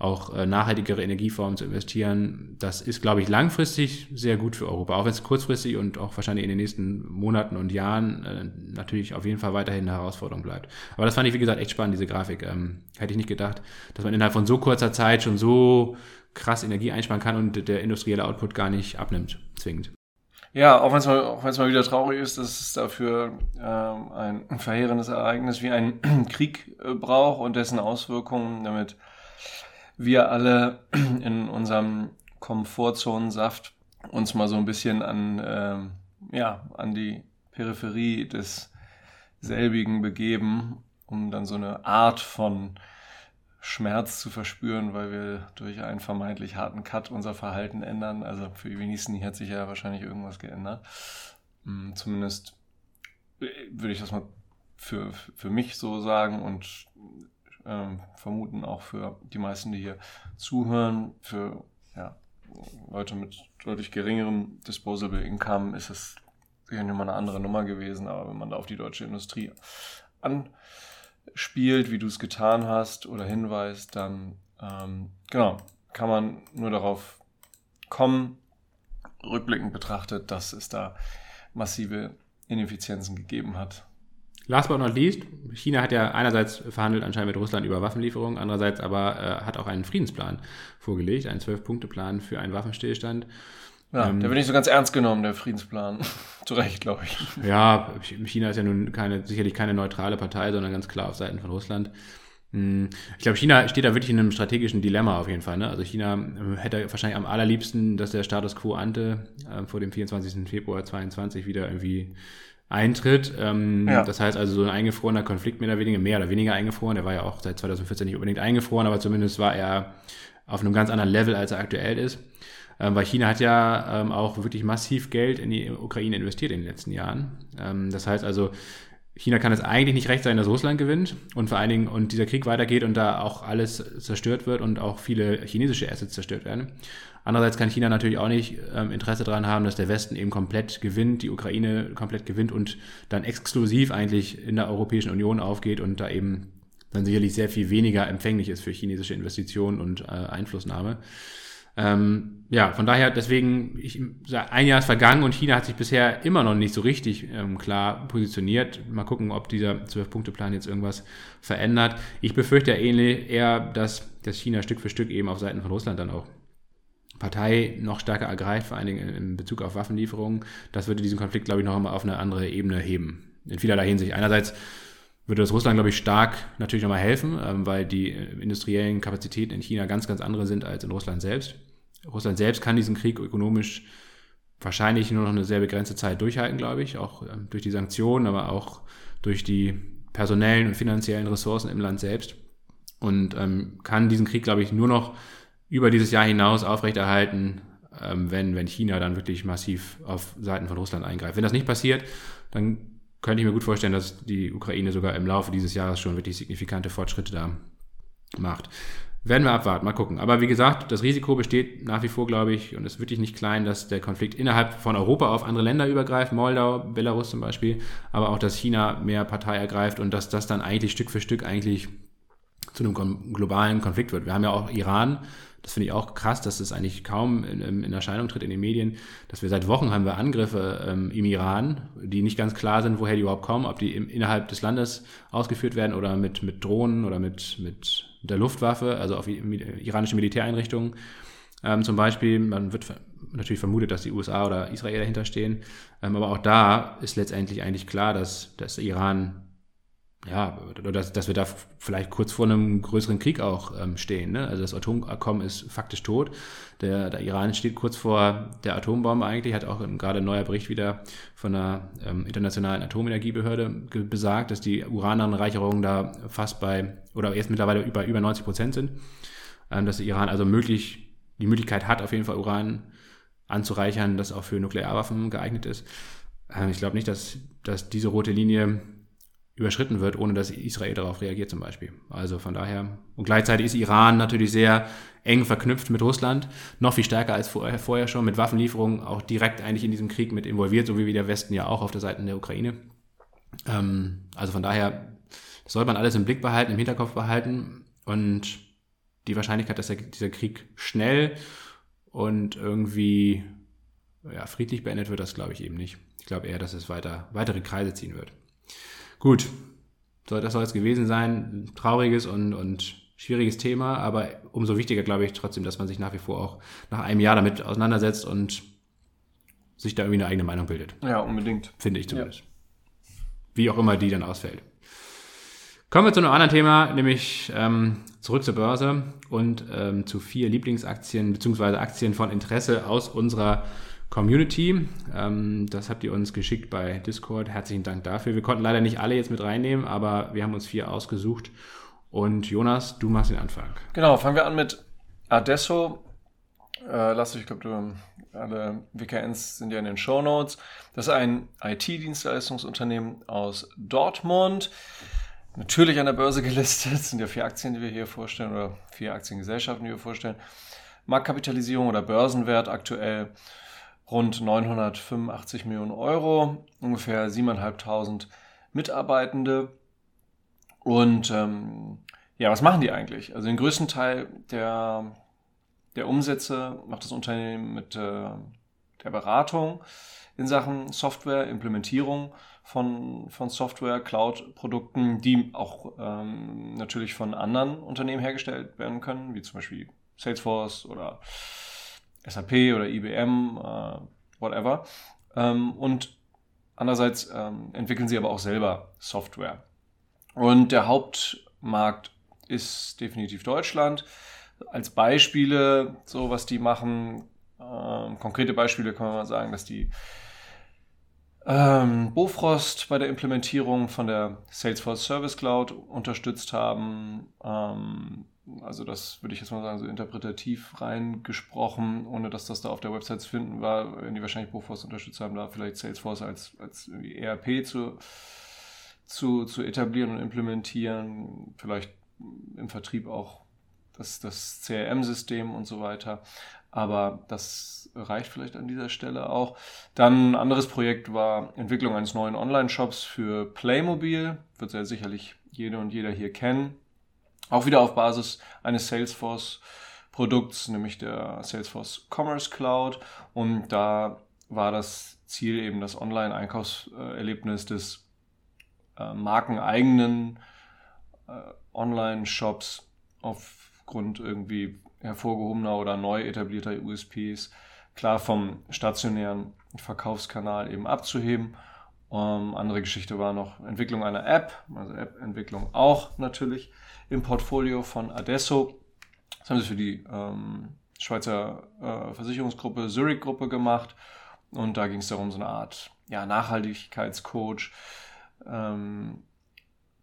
auch äh, nachhaltigere Energieformen zu investieren, das ist, glaube ich, langfristig sehr gut für Europa. Auch wenn es kurzfristig und auch wahrscheinlich in den nächsten Monaten und Jahren äh, natürlich auf jeden Fall weiterhin eine Herausforderung bleibt. Aber das fand ich, wie gesagt, echt spannend, diese Grafik. Ähm, hätte ich nicht gedacht, dass man innerhalb von so kurzer Zeit schon so krass Energie einsparen kann und der industrielle Output gar nicht abnimmt, zwingend. Ja, auch wenn es mal, mal wieder traurig ist, dass es dafür ähm, ein verheerendes Ereignis wie ein Krieg äh, braucht und dessen Auswirkungen, damit wir alle in unserem Komfortzonensaft uns mal so ein bisschen an, ähm, ja, an die Peripherie des selbigen begeben, um dann so eine Art von Schmerz zu verspüren, weil wir durch einen vermeintlich harten Cut unser Verhalten ändern. Also für die wenigsten hat sich ja wahrscheinlich irgendwas geändert. Hm, zumindest äh, würde ich das mal für, für mich so sagen und ähm, vermuten auch für die meisten, die hier zuhören, für ja, Leute mit deutlich geringerem Disposable Income ist es sicherlich mal eine andere Nummer gewesen, aber wenn man da auf die deutsche Industrie anspielt, wie du es getan hast oder hinweist, dann ähm, genau, kann man nur darauf kommen, rückblickend betrachtet, dass es da massive Ineffizienzen gegeben hat Last but not least, China hat ja einerseits verhandelt anscheinend mit Russland über Waffenlieferungen, andererseits aber äh, hat auch einen Friedенsplan vorgelegt, einen Zwölf-Punkte-Plan für einen Waffenstillstand. Ja, ähm, der wird nicht so ganz ernst genommen, der Friedensplan. Zu Recht, glaube ich. Ja, China ist ja nun keine, sicherlich keine neutrale Partei, sondern ganz klar auf Seiten von Russland. Hm, ich glaube, China steht da wirklich in einem strategischen Dilemma auf jeden Fall. Ne? Also China ähm, hätte wahrscheinlich am allerliebsten, dass der Status quo ante äh, vor dem 24. Februar 2022 wieder irgendwie eintritt. Ähm, ja. Das heißt also so ein eingefrorener Konflikt mehr oder weniger, mehr oder weniger eingefroren. Der war ja auch seit 2014 nicht unbedingt eingefroren, aber zumindest war er auf einem ganz anderen Level, als er aktuell ist. Ähm, weil China hat ja ähm, auch wirklich massiv Geld in die Ukraine investiert in den letzten Jahren. Ähm, das heißt also, China kann es eigentlich nicht recht sein, dass Russland gewinnt und vor allen Dingen und dieser Krieg weitergeht und da auch alles zerstört wird und auch viele chinesische Assets zerstört werden. Andererseits kann China natürlich auch nicht ähm, Interesse daran haben, dass der Westen eben komplett gewinnt, die Ukraine komplett gewinnt und dann exklusiv eigentlich in der Europäischen Union aufgeht und da eben dann sicherlich sehr viel weniger empfänglich ist für chinesische Investitionen und äh, Einflussnahme. Ähm, ja, von daher, deswegen, ich, ein Jahr ist vergangen und China hat sich bisher immer noch nicht so richtig ähm, klar positioniert. Mal gucken, ob dieser Zwölf-Punkte-Plan jetzt irgendwas verändert. Ich befürchte ähnlich eher, dass, dass China Stück für Stück eben auf Seiten von Russland dann auch Partei noch stärker ergreift, vor allen Dingen in Bezug auf Waffenlieferungen. Das würde diesen Konflikt, glaube ich, noch einmal auf eine andere Ebene heben. In vielerlei Hinsicht. Einerseits würde das Russland, glaube ich, stark natürlich nochmal helfen, ähm, weil die industriellen Kapazitäten in China ganz, ganz andere sind als in Russland selbst. Russland selbst kann diesen Krieg ökonomisch wahrscheinlich nur noch eine sehr begrenzte Zeit durchhalten, glaube ich, auch ähm, durch die Sanktionen, aber auch durch die personellen und finanziellen Ressourcen im Land selbst und ähm, kann diesen Krieg, glaube ich, nur noch über dieses Jahr hinaus aufrechterhalten, ähm, wenn, wenn China dann wirklich massiv auf Seiten von Russland eingreift. Wenn das nicht passiert, dann könnte ich mir gut vorstellen, dass die Ukraine sogar im Laufe dieses Jahres schon wirklich signifikante Fortschritte da macht. Werden wir abwarten, mal gucken. Aber wie gesagt, das Risiko besteht nach wie vor, glaube ich, und ist wirklich nicht klein, dass der Konflikt innerhalb von Europa auf andere Länder übergreift, Moldau, Belarus zum Beispiel, aber auch, dass China mehr Partei ergreift und dass das dann eigentlich Stück für Stück eigentlich zu einem globalen Konflikt wird. Wir haben ja auch Iran, das finde ich auch krass, dass es eigentlich kaum in, in, Erscheinung tritt in den Medien, dass wir seit Wochen haben wir Angriffe ähm, im Iran, die nicht ganz klar sind, woher die überhaupt kommen, ob die im, innerhalb des Landes ausgeführt werden oder mit, mit Drohnen oder mit, mit der Luftwaffe, also auf iranische Militäreinrichtungen. Ähm, zum Beispiel, man wird natürlich vermutet, dass die USA oder Israel dahinter stehen, ähm, aber auch da ist letztendlich eigentlich klar, dass, dass Iran ja, dass, dass wir da vielleicht kurz vor einem größeren Krieg auch ähm, stehen. Ne? Also das Atomabkommen ist faktisch tot. Der, der Iran steht kurz vor der Atombombe eigentlich, hat auch gerade ein neuer Bericht wieder von der ähm, Internationalen Atomenergiebehörde besagt, dass die Urananreicherungen da fast bei, oder jetzt mittlerweile über, über 90 Prozent sind. Ähm, dass der Iran also möglich, die Möglichkeit hat, auf jeden Fall Uran anzureichern, das auch für Nuklearwaffen geeignet ist. Ähm, ich glaube nicht, dass, dass diese rote Linie überschritten wird, ohne dass Israel darauf reagiert zum Beispiel. Also von daher, und gleichzeitig ist Iran natürlich sehr eng verknüpft mit Russland, noch viel stärker als vorher, vorher schon, mit Waffenlieferungen auch direkt eigentlich in diesem Krieg mit involviert, so wie der Westen ja auch auf der Seite der Ukraine. Ähm, also von daher sollte man alles im Blick behalten, im Hinterkopf behalten und die Wahrscheinlichkeit, dass der, dieser Krieg schnell und irgendwie ja, friedlich beendet wird, das glaube ich eben nicht. Ich glaube eher, dass es weiter, weitere Kreise ziehen wird. Gut, so, das soll es gewesen sein. Trauriges und, und schwieriges Thema, aber umso wichtiger glaube ich trotzdem, dass man sich nach wie vor auch nach einem Jahr damit auseinandersetzt und sich da irgendwie eine eigene Meinung bildet. Ja, unbedingt. Finde ich zumindest. Ja. Wie auch immer die dann ausfällt. Kommen wir zu einem anderen Thema, nämlich ähm, zurück zur Börse und ähm, zu vier Lieblingsaktien bzw. Aktien von Interesse aus unserer Community. Ähm, das habt ihr uns geschickt bei Discord. Herzlichen Dank dafür. Wir konnten leider nicht alle jetzt mit reinnehmen, aber wir haben uns vier ausgesucht. Und Jonas, du machst den Anfang. Genau, fangen wir an mit Adesso. Äh, lass ich glaube, alle WKNs sind ja in den Show Notes. Das ist ein IT-Dienstleistungsunternehmen aus Dortmund. Natürlich an der Börse gelistet. Das sind ja vier Aktien, die wir hier vorstellen, oder vier Aktiengesellschaften, die wir vorstellen. Marktkapitalisierung oder Börsenwert aktuell rund 985 Millionen Euro, ungefähr 7.500 Mitarbeitende. Und ähm, ja, was machen die eigentlich? Also den größten Teil der, der Umsätze macht das Unternehmen mit äh, der Beratung in Sachen Software, Implementierung von, von Software, Cloud-Produkten, die auch ähm, natürlich von anderen Unternehmen hergestellt werden können, wie zum Beispiel Salesforce oder SAP oder IBM, äh, whatever. Ähm, und andererseits ähm, entwickeln sie aber auch selber Software. Und der Hauptmarkt ist definitiv Deutschland. Als Beispiele, so was die machen, äh, konkrete Beispiele kann man mal sagen, dass die ähm, Bofrost bei der Implementierung von der Salesforce Service Cloud unterstützt haben. Ähm, also das würde ich jetzt mal sagen, so interpretativ reingesprochen, ohne dass das da auf der Website zu finden war, wenn die wahrscheinlich Bofrost unterstützt haben, da vielleicht Salesforce als, als ERP zu, zu, zu etablieren und implementieren, vielleicht im Vertrieb auch das, das CRM-System und so weiter. Aber das reicht vielleicht an dieser Stelle auch. Dann ein anderes Projekt war Entwicklung eines neuen Online-Shops für Playmobil. Wird ja sicherlich jede und jeder hier kennen. Auch wieder auf Basis eines Salesforce-Produkts, nämlich der Salesforce Commerce Cloud. Und da war das Ziel eben das Online-Einkaufserlebnis des äh, markeneigenen äh, Online-Shops aufgrund irgendwie hervorgehobener oder neu etablierter USPs klar vom stationären Verkaufskanal eben abzuheben. Ähm, andere Geschichte war noch Entwicklung einer App, also App-Entwicklung auch natürlich im Portfolio von Adesso. Das haben sie für die ähm, Schweizer äh, Versicherungsgruppe Zurich-Gruppe gemacht. Und da ging es darum, so eine Art ja, Nachhaltigkeitscoach, ähm,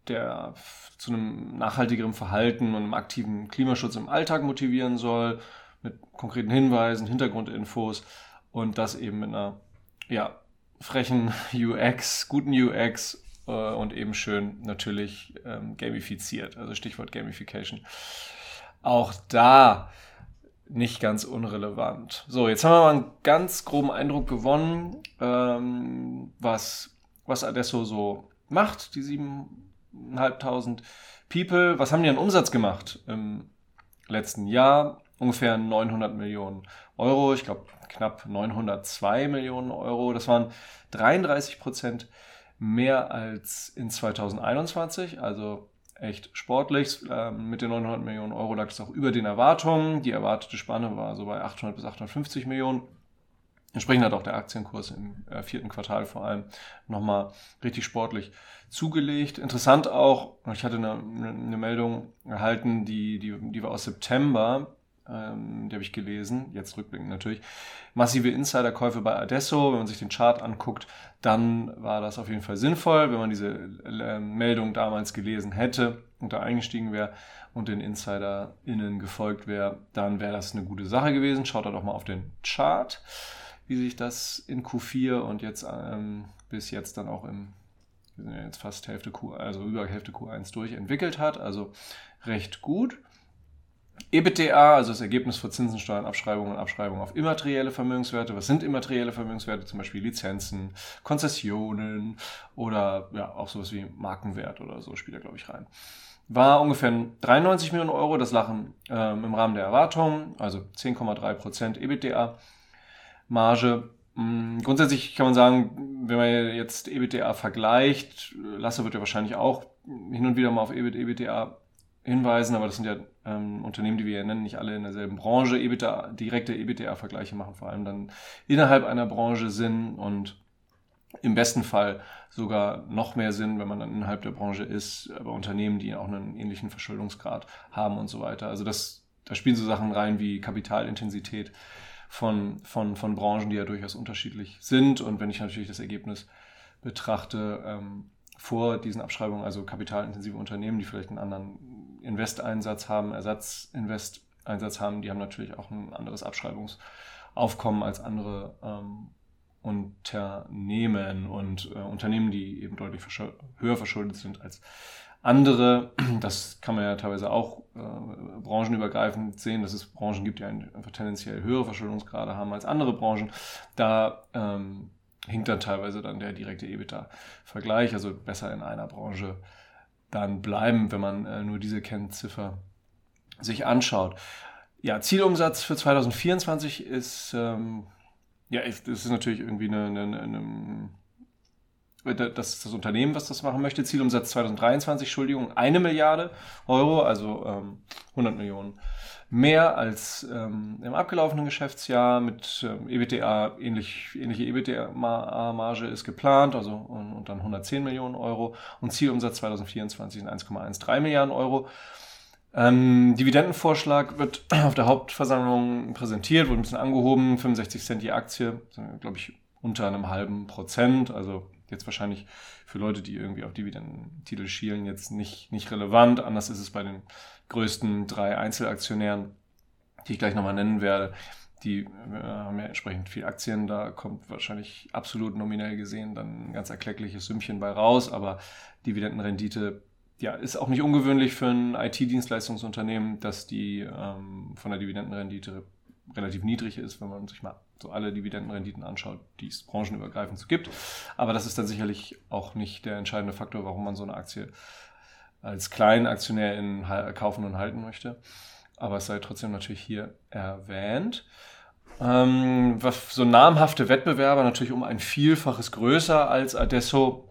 der zu einem nachhaltigeren Verhalten und einem aktiven Klimaschutz im Alltag motivieren soll, mit konkreten Hinweisen, Hintergrundinfos und das eben mit einer ja, frechen UX, guten UX äh, und eben schön natürlich ähm, gamifiziert, also Stichwort Gamification. Auch da nicht ganz unrelevant. So, jetzt haben wir mal einen ganz groben Eindruck gewonnen, ähm, was, was Adesso so macht, die 7.500 People. Was haben die an Umsatz gemacht im letzten Jahr? Ungefähr 900 Millionen Euro. Ich glaube, knapp 902 Millionen Euro. Das waren 33 Prozent mehr als in 2021, also echt sportlich. Ähm, mit den 900 Millionen Euro lag es auch über den Erwartungen. Die erwartete Spanne war so bei 800 bis 850 Millionen. Entsprechend hat auch der Aktienkurs im äh, vierten Quartal vor allem nochmal richtig sportlich zugelegt. Interessant auch, ich hatte eine, eine Meldung erhalten, die, die, die war aus September ähm, die habe ich gelesen, jetzt rückblickend natürlich, massive Insiderkäufe bei Adesso. Wenn man sich den Chart anguckt, dann war das auf jeden Fall sinnvoll. Wenn man diese äh, Meldung damals gelesen hätte und da eingestiegen wäre und den InsiderInnen gefolgt wäre, dann wäre das eine gute Sache gewesen. Schaut da doch mal auf den Chart, wie sich das in Q4 und jetzt ähm, bis jetzt dann auch im wir sind ja jetzt fast Hälfte Q, also über Hälfte Q1 durch entwickelt hat, also recht gut. EBITDA, also das Ergebnis vor Zinsen, Steuern, Abschreibungen und Abschreibungen auf immaterielle Vermögenswerte. Was sind immaterielle Vermögenswerte? Zum Beispiel Lizenzen, Konzessionen oder ja, auch sowas wie Markenwert oder so spielt er, glaube ich, rein. War ungefähr 93 Millionen Euro, das lachen ähm, im Rahmen der Erwartungen, also 10,3 Prozent EBITDA. Marge. Mm, grundsätzlich kann man sagen, wenn man jetzt EBITDA vergleicht, Lasse wird ja wahrscheinlich auch hin und wieder mal auf EBIT, EBITDA hinweisen, aber das sind ja ähm, Unternehmen, die wir ja nennen, nicht alle in derselben Branche. EBITDA, direkte EBITDA-Vergleiche machen vor allem dann innerhalb einer Branche Sinn und im besten Fall sogar noch mehr Sinn, wenn man dann innerhalb der Branche ist, bei Unternehmen, die auch einen ähnlichen Verschuldungsgrad haben und so weiter. Also das, da spielen so Sachen rein wie Kapitalintensität von, von, von Branchen, die ja durchaus unterschiedlich sind. Und wenn ich natürlich das Ergebnis betrachte, ähm, vor diesen Abschreibungen, also kapitalintensive Unternehmen, die vielleicht einen anderen Investeinsatz haben, Ersatzinvesteinsatz haben, die haben natürlich auch ein anderes Abschreibungsaufkommen als andere ähm, Unternehmen und äh, Unternehmen, die eben deutlich höher verschuldet sind als andere. Das kann man ja teilweise auch äh, branchenübergreifend sehen, dass es Branchen gibt, die einfach tendenziell höhere Verschuldungsgrade haben als andere Branchen. Da ähm, hinkt dann teilweise dann der direkte EBITDA-Vergleich, also besser in einer Branche dann bleiben, wenn man äh, nur diese Kennziffer sich anschaut. Ja, Zielumsatz für 2024 ist, ähm, ja, das ist natürlich irgendwie eine, eine, eine das ist das Unternehmen, was das machen möchte. Zielumsatz 2023, Entschuldigung, eine Milliarde Euro, also ähm, 100 Millionen mehr als ähm, im abgelaufenen Geschäftsjahr. Mit ähm, EBITDA, ähnlich, ähnliche EBITDA-Marge ist geplant, also und, und, dann 110 Millionen Euro. Und Zielumsatz 2024 sind 1,13 Milliarden Euro. Ähm, Dividendenvorschlag wird auf der Hauptversammlung präsentiert, wurde ein bisschen angehoben, 65 Cent die Aktie, glaube ich, unter einem halben Prozent, also jetzt wahrscheinlich für Leute, die irgendwie auf Dividendentitel schielen, jetzt nicht, nicht relevant. Anders ist es bei den größten drei Einzelaktionären, die ich gleich nochmal nennen werde. Die äh, haben ja entsprechend viel Aktien, da kommt wahrscheinlich absolut nominell gesehen dann ein ganz erkleckliches Sümmchen bei raus, aber Dividendenrendite ja, ist auch nicht ungewöhnlich für ein IT-Dienstleistungsunternehmen, dass die ähm, von der Dividendenrendite relativ niedrig ist, wenn man sich mal so alle Dividendenrenditen anschaut, die es branchenübergreifend so gibt. Aber das ist dann sicherlich auch nicht der entscheidende Faktor, warum man so eine Aktie als kleinen Aktionär in, kaufen und halten möchte. Aber es sei trotzdem natürlich hier erwähnt. Ähm, was so namhafte Wettbewerber natürlich um ein Vielfaches größer als Adesso.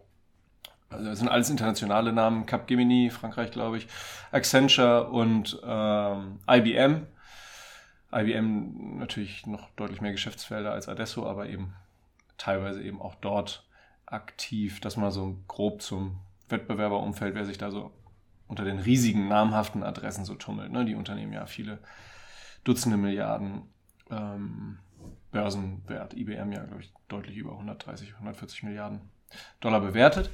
Also das sind alles internationale Namen, Capgemini, Frankreich glaube ich, Accenture und ähm, IBM IBM natürlich noch deutlich mehr Geschäftsfelder als Adesso, aber eben teilweise eben auch dort aktiv. Das mal so grob zum Wettbewerberumfeld, wer sich da so unter den riesigen namhaften Adressen so tummelt. Ne? Die Unternehmen ja viele Dutzende Milliarden ähm, Börsenwert. IBM ja, glaube ich, deutlich über 130, 140 Milliarden Dollar bewertet.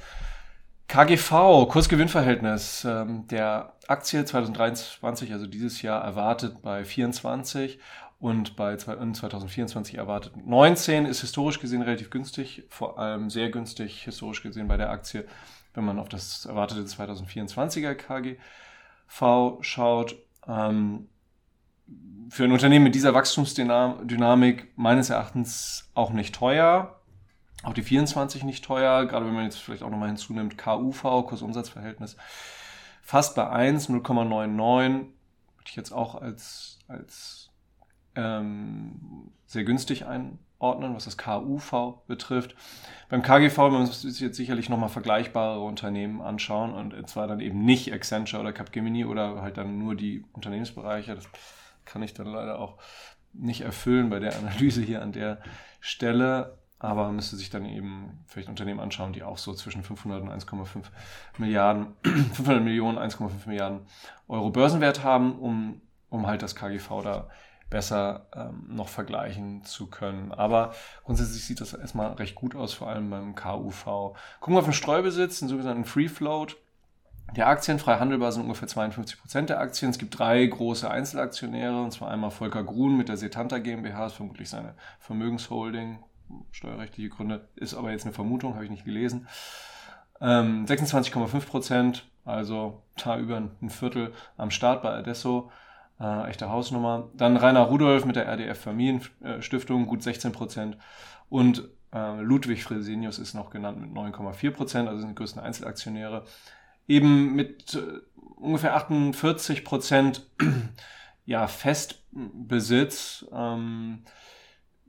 KGV, Kursgewinnverhältnis ähm, der Aktie 2023, also dieses Jahr erwartet bei 24 und bei 2024 erwartet 19, ist historisch gesehen relativ günstig, vor allem sehr günstig historisch gesehen bei der Aktie, wenn man auf das erwartete 2024er KGV schaut. Ähm, für ein Unternehmen mit dieser Wachstumsdynamik meines Erachtens auch nicht teuer. Auch die 24 nicht teuer, gerade wenn man jetzt vielleicht auch nochmal hinzunimmt, KUV, Kursumsatzverhältnis, fast bei 1, 0,99, würde ich jetzt auch als, als ähm, sehr günstig einordnen, was das KUV betrifft. Beim KGV, man muss sich jetzt sicherlich nochmal vergleichbare Unternehmen anschauen und zwar dann eben nicht Accenture oder Capgemini oder halt dann nur die Unternehmensbereiche. Das kann ich dann leider auch nicht erfüllen bei der Analyse hier an der Stelle aber man müsste sich dann eben vielleicht Unternehmen anschauen, die auch so zwischen 500 und 1,5 Milliarden, 500 Millionen, 1,5 Milliarden Euro Börsenwert haben, um, um halt das KGV da besser ähm, noch vergleichen zu können. Aber grundsätzlich sieht das erstmal recht gut aus, vor allem beim KUV. Gucken wir auf den Streubesitz, den sogenannten Free Float. Der Aktien frei handelbar sind ungefähr 52 Prozent der Aktien. Es gibt drei große Einzelaktionäre, und zwar einmal Volker Grun mit der Setanta GmbH, ist vermutlich seine Vermögensholding, steuerrechtliche Gründe, ist aber jetzt eine Vermutung, habe ich nicht gelesen. Ähm, 26,5 Prozent, also da über ein Viertel am Start bei Adesso. Äh, echte Hausnummer. Dann Rainer Rudolf mit der RDF Familienstiftung, gut 16 Prozent. Und äh, Ludwig Fresenius ist noch genannt mit 9,4 Prozent, also sind die größten Einzelaktionäre. Eben mit äh, ungefähr 48 Prozent ja, Festbesitz. Ähm,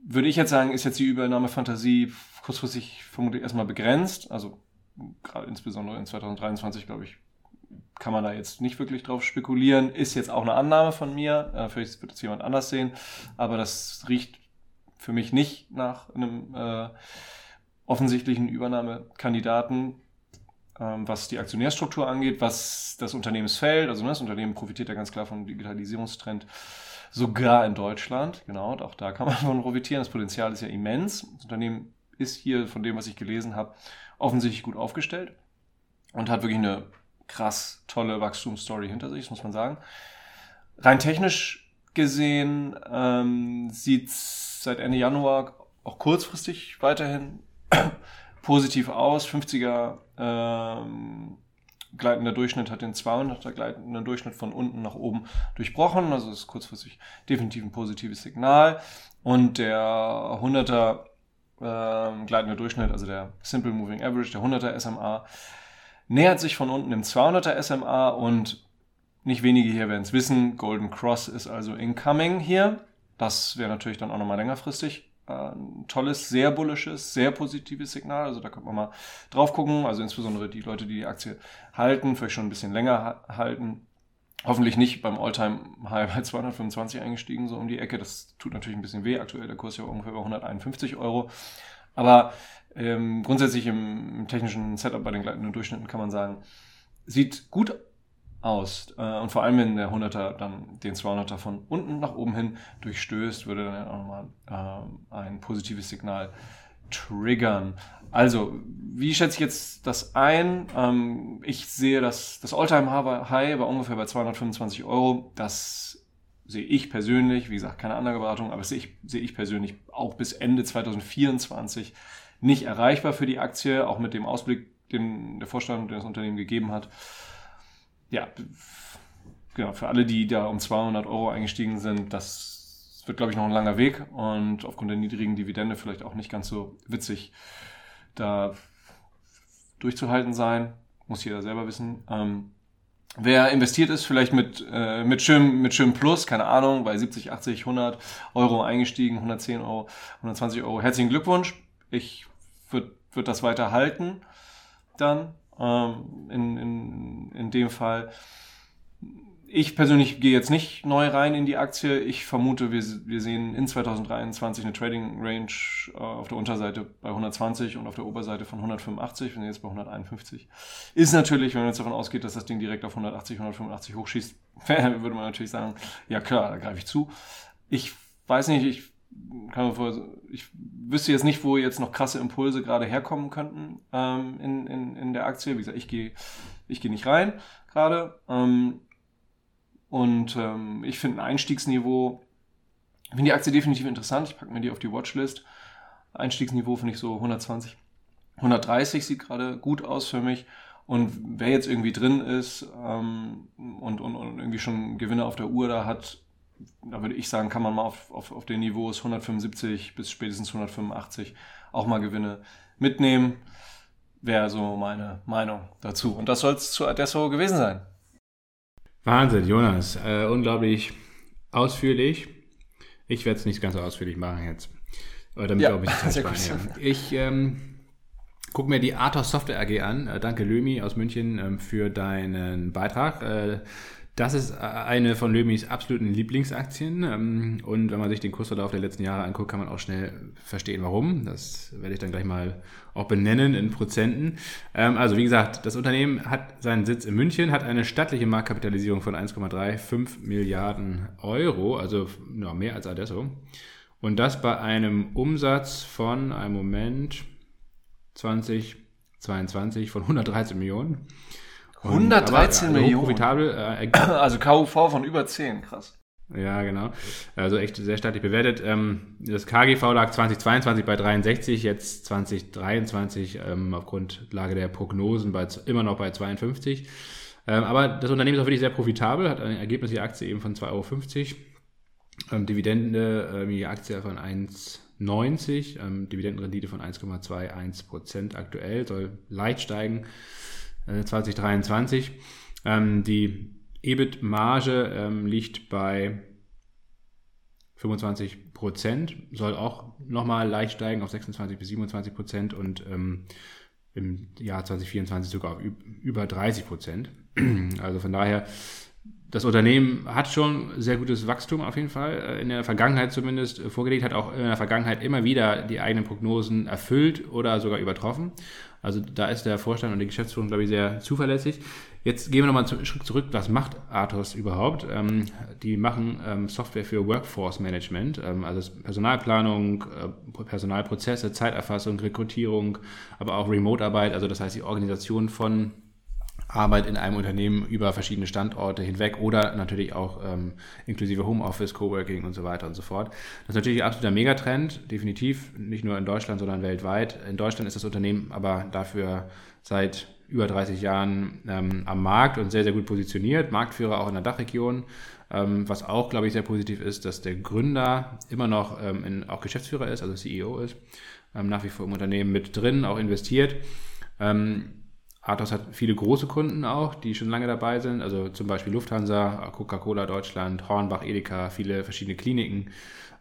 würde ich jetzt sagen, ist jetzt die Übernahmefantasie kurzfristig vermutlich erstmal begrenzt. Also gerade insbesondere in 2023, glaube ich, kann man da jetzt nicht wirklich drauf spekulieren. Ist jetzt auch eine Annahme von mir. Äh, vielleicht wird es jemand anders sehen. Aber das riecht für mich nicht nach einem äh, offensichtlichen Übernahmekandidaten, ähm, was die Aktionärstruktur angeht, was das Unternehmensfeld, also ne, das Unternehmen profitiert ja ganz klar vom Digitalisierungstrend, sogar in Deutschland. Genau, und auch da kann man von profitieren. Das Potenzial ist ja immens. Das Unternehmen ist hier, von dem, was ich gelesen habe, offensichtlich gut aufgestellt und hat wirklich eine krass tolle Wachstumsstory hinter sich, muss man sagen. Rein technisch gesehen ähm, sieht seit Ende Januar auch kurzfristig weiterhin positiv aus. 50er ähm, gleitender Durchschnitt hat den 200er gleitenden Durchschnitt von unten nach oben durchbrochen. Also ist kurzfristig definitiv ein positives Signal. Und der 100er ähm, gleitende Durchschnitt, also der Simple Moving Average, der 100er SMA, nähert sich von unten dem 200er SMA und nicht wenige hier werden es wissen, Golden Cross ist also incoming hier. Das wäre natürlich dann auch nochmal längerfristig ein tolles, sehr bullisches, sehr positives Signal. Also da könnte man mal drauf gucken. Also insbesondere die Leute, die die Aktie halten, vielleicht schon ein bisschen länger halten. Hoffentlich nicht beim Alltime High bei 225 eingestiegen, so um die Ecke. Das tut natürlich ein bisschen weh. Aktuell der Kurs ja ungefähr bei 151 Euro. Aber ähm, grundsätzlich im, im, technischen Setup bei den gleitenden Durchschnitten kann man sagen, sieht gut aus. Äh, und vor allem, wenn der 100er dann den 200er von unten nach oben hin durchstößt, würde dann auch nochmal äh, ein positives Signal triggern. Also, wie schätze ich jetzt das ein? Ähm, ich sehe, dass das Alltime High war ungefähr bei 225 Euro. Das sehe ich persönlich, wie gesagt, keine andere Beratung, aber das sehe ich, persönlich auch bis Ende 2024 nicht erreichbar für die Aktie, auch mit dem Ausblick, den der Vorstand das Unternehmen gegeben hat. Ja, genau, für alle, die da um 200 Euro eingestiegen sind, das wird, glaube ich, noch ein langer Weg und aufgrund der niedrigen Dividende vielleicht auch nicht ganz so witzig, da durchzuhalten sein. Muss jeder selber wissen. Ähm, Wer investiert ist, vielleicht mit, äh, mit, schön, mit schön Plus, keine Ahnung, bei 70, 80, 100 Euro eingestiegen, 110 Euro, 120 Euro. Herzlichen Glückwunsch. Ich würde würd das weiter halten dann ähm, in, in, in dem Fall. Ich persönlich gehe jetzt nicht neu rein in die Aktie. Ich vermute, wir, wir sehen in 2023 eine Trading Range äh, auf der Unterseite bei 120 und auf der Oberseite von 185. Wir sind jetzt bei 151. Ist natürlich, wenn man jetzt davon ausgeht, dass das Ding direkt auf 180, 185 hochschießt, würde man natürlich sagen, ja klar, da greife ich zu. Ich weiß nicht, ich kann mir vor, ich wüsste jetzt nicht, wo jetzt noch krasse Impulse gerade herkommen könnten ähm, in, in, in der Aktie. Wie gesagt, ich gehe ich gehe nicht rein gerade. Ähm, und ähm, ich finde ein Einstiegsniveau, finde die Aktie definitiv interessant. Ich packe mir die auf die Watchlist. Einstiegsniveau finde ich so 120, 130 sieht gerade gut aus für mich. Und wer jetzt irgendwie drin ist ähm, und, und, und irgendwie schon Gewinne auf der Uhr da hat, da würde ich sagen, kann man mal auf, auf, auf den Niveaus 175 bis spätestens 185 auch mal Gewinne mitnehmen. Wäre so meine Meinung dazu. Und das soll es zu Adesso gewesen sein. Wahnsinn, Jonas. Äh, unglaublich ausführlich. Ich werde es nicht ganz so ausführlich machen jetzt. Oder damit ja, ich sehr gut. Ich ähm, gucke mir die Athos Software AG an. Äh, danke Lömi aus München ähm, für deinen Beitrag. Äh, das ist äh, eine von Lömis absoluten Lieblingsaktien. Ähm, und wenn man sich den Kursverlauf der letzten Jahre anguckt, kann man auch schnell verstehen, warum. Das werde ich dann gleich mal auch benennen in Prozenten. Ähm, also wie gesagt, das Unternehmen hat seinen Sitz in München, hat eine stattliche Marktkapitalisierung von 1,35 Milliarden Euro, also mehr als Adesso. Und das bei einem Umsatz von, einem Moment, 2022 von 113 Millionen. 113 aber, Millionen. Profitabel, äh, also KUV von über 10, krass. Ja, genau. Also echt sehr staatlich bewertet. Ähm, das KGV lag 2022 bei 63, jetzt 2023 ähm, aufgrund Lage der Prognosen bei, immer noch bei 52. Ähm, aber das Unternehmen ist auch wirklich sehr profitabel, hat ein Ergebnis die Aktie eben von 2,50 Euro. Ähm, Dividende, die Aktie von 1,90, ähm, Dividendenrendite von 1,21 Prozent aktuell, soll leicht steigen äh, 2023. Ähm, die EBIT-Marge ähm, liegt bei 25 Prozent, soll auch nochmal leicht steigen auf 26 bis 27 Prozent und ähm, im Jahr 2024 sogar auf über 30 Prozent. Also von daher, das Unternehmen hat schon sehr gutes Wachstum auf jeden Fall, äh, in der Vergangenheit zumindest vorgelegt, hat auch in der Vergangenheit immer wieder die eigenen Prognosen erfüllt oder sogar übertroffen. Also da ist der Vorstand und die Geschäftsführung, glaube ich, sehr zuverlässig. Jetzt gehen wir nochmal einen Schritt zurück. Was macht Athos überhaupt? Ähm, die machen ähm, Software für Workforce Management, ähm, also Personalplanung, äh, Personalprozesse, Zeiterfassung, Rekrutierung, aber auch Remote-Arbeit, also das heißt die Organisation von Arbeit in einem Unternehmen über verschiedene Standorte hinweg oder natürlich auch ähm, inklusive Homeoffice, Coworking und so weiter und so fort. Das ist natürlich ein absoluter Megatrend, definitiv, nicht nur in Deutschland, sondern weltweit. In Deutschland ist das Unternehmen aber dafür seit über 30 Jahren ähm, am Markt und sehr, sehr gut positioniert, Marktführer auch in der Dachregion. Ähm, was auch, glaube ich, sehr positiv ist, dass der Gründer immer noch ähm, in, auch Geschäftsführer ist, also CEO ist, ähm, nach wie vor im Unternehmen mit drin, auch investiert. Ähm, Athos hat viele große Kunden auch, die schon lange dabei sind, also zum Beispiel Lufthansa, Coca-Cola Deutschland, Hornbach, Edeka, viele verschiedene Kliniken.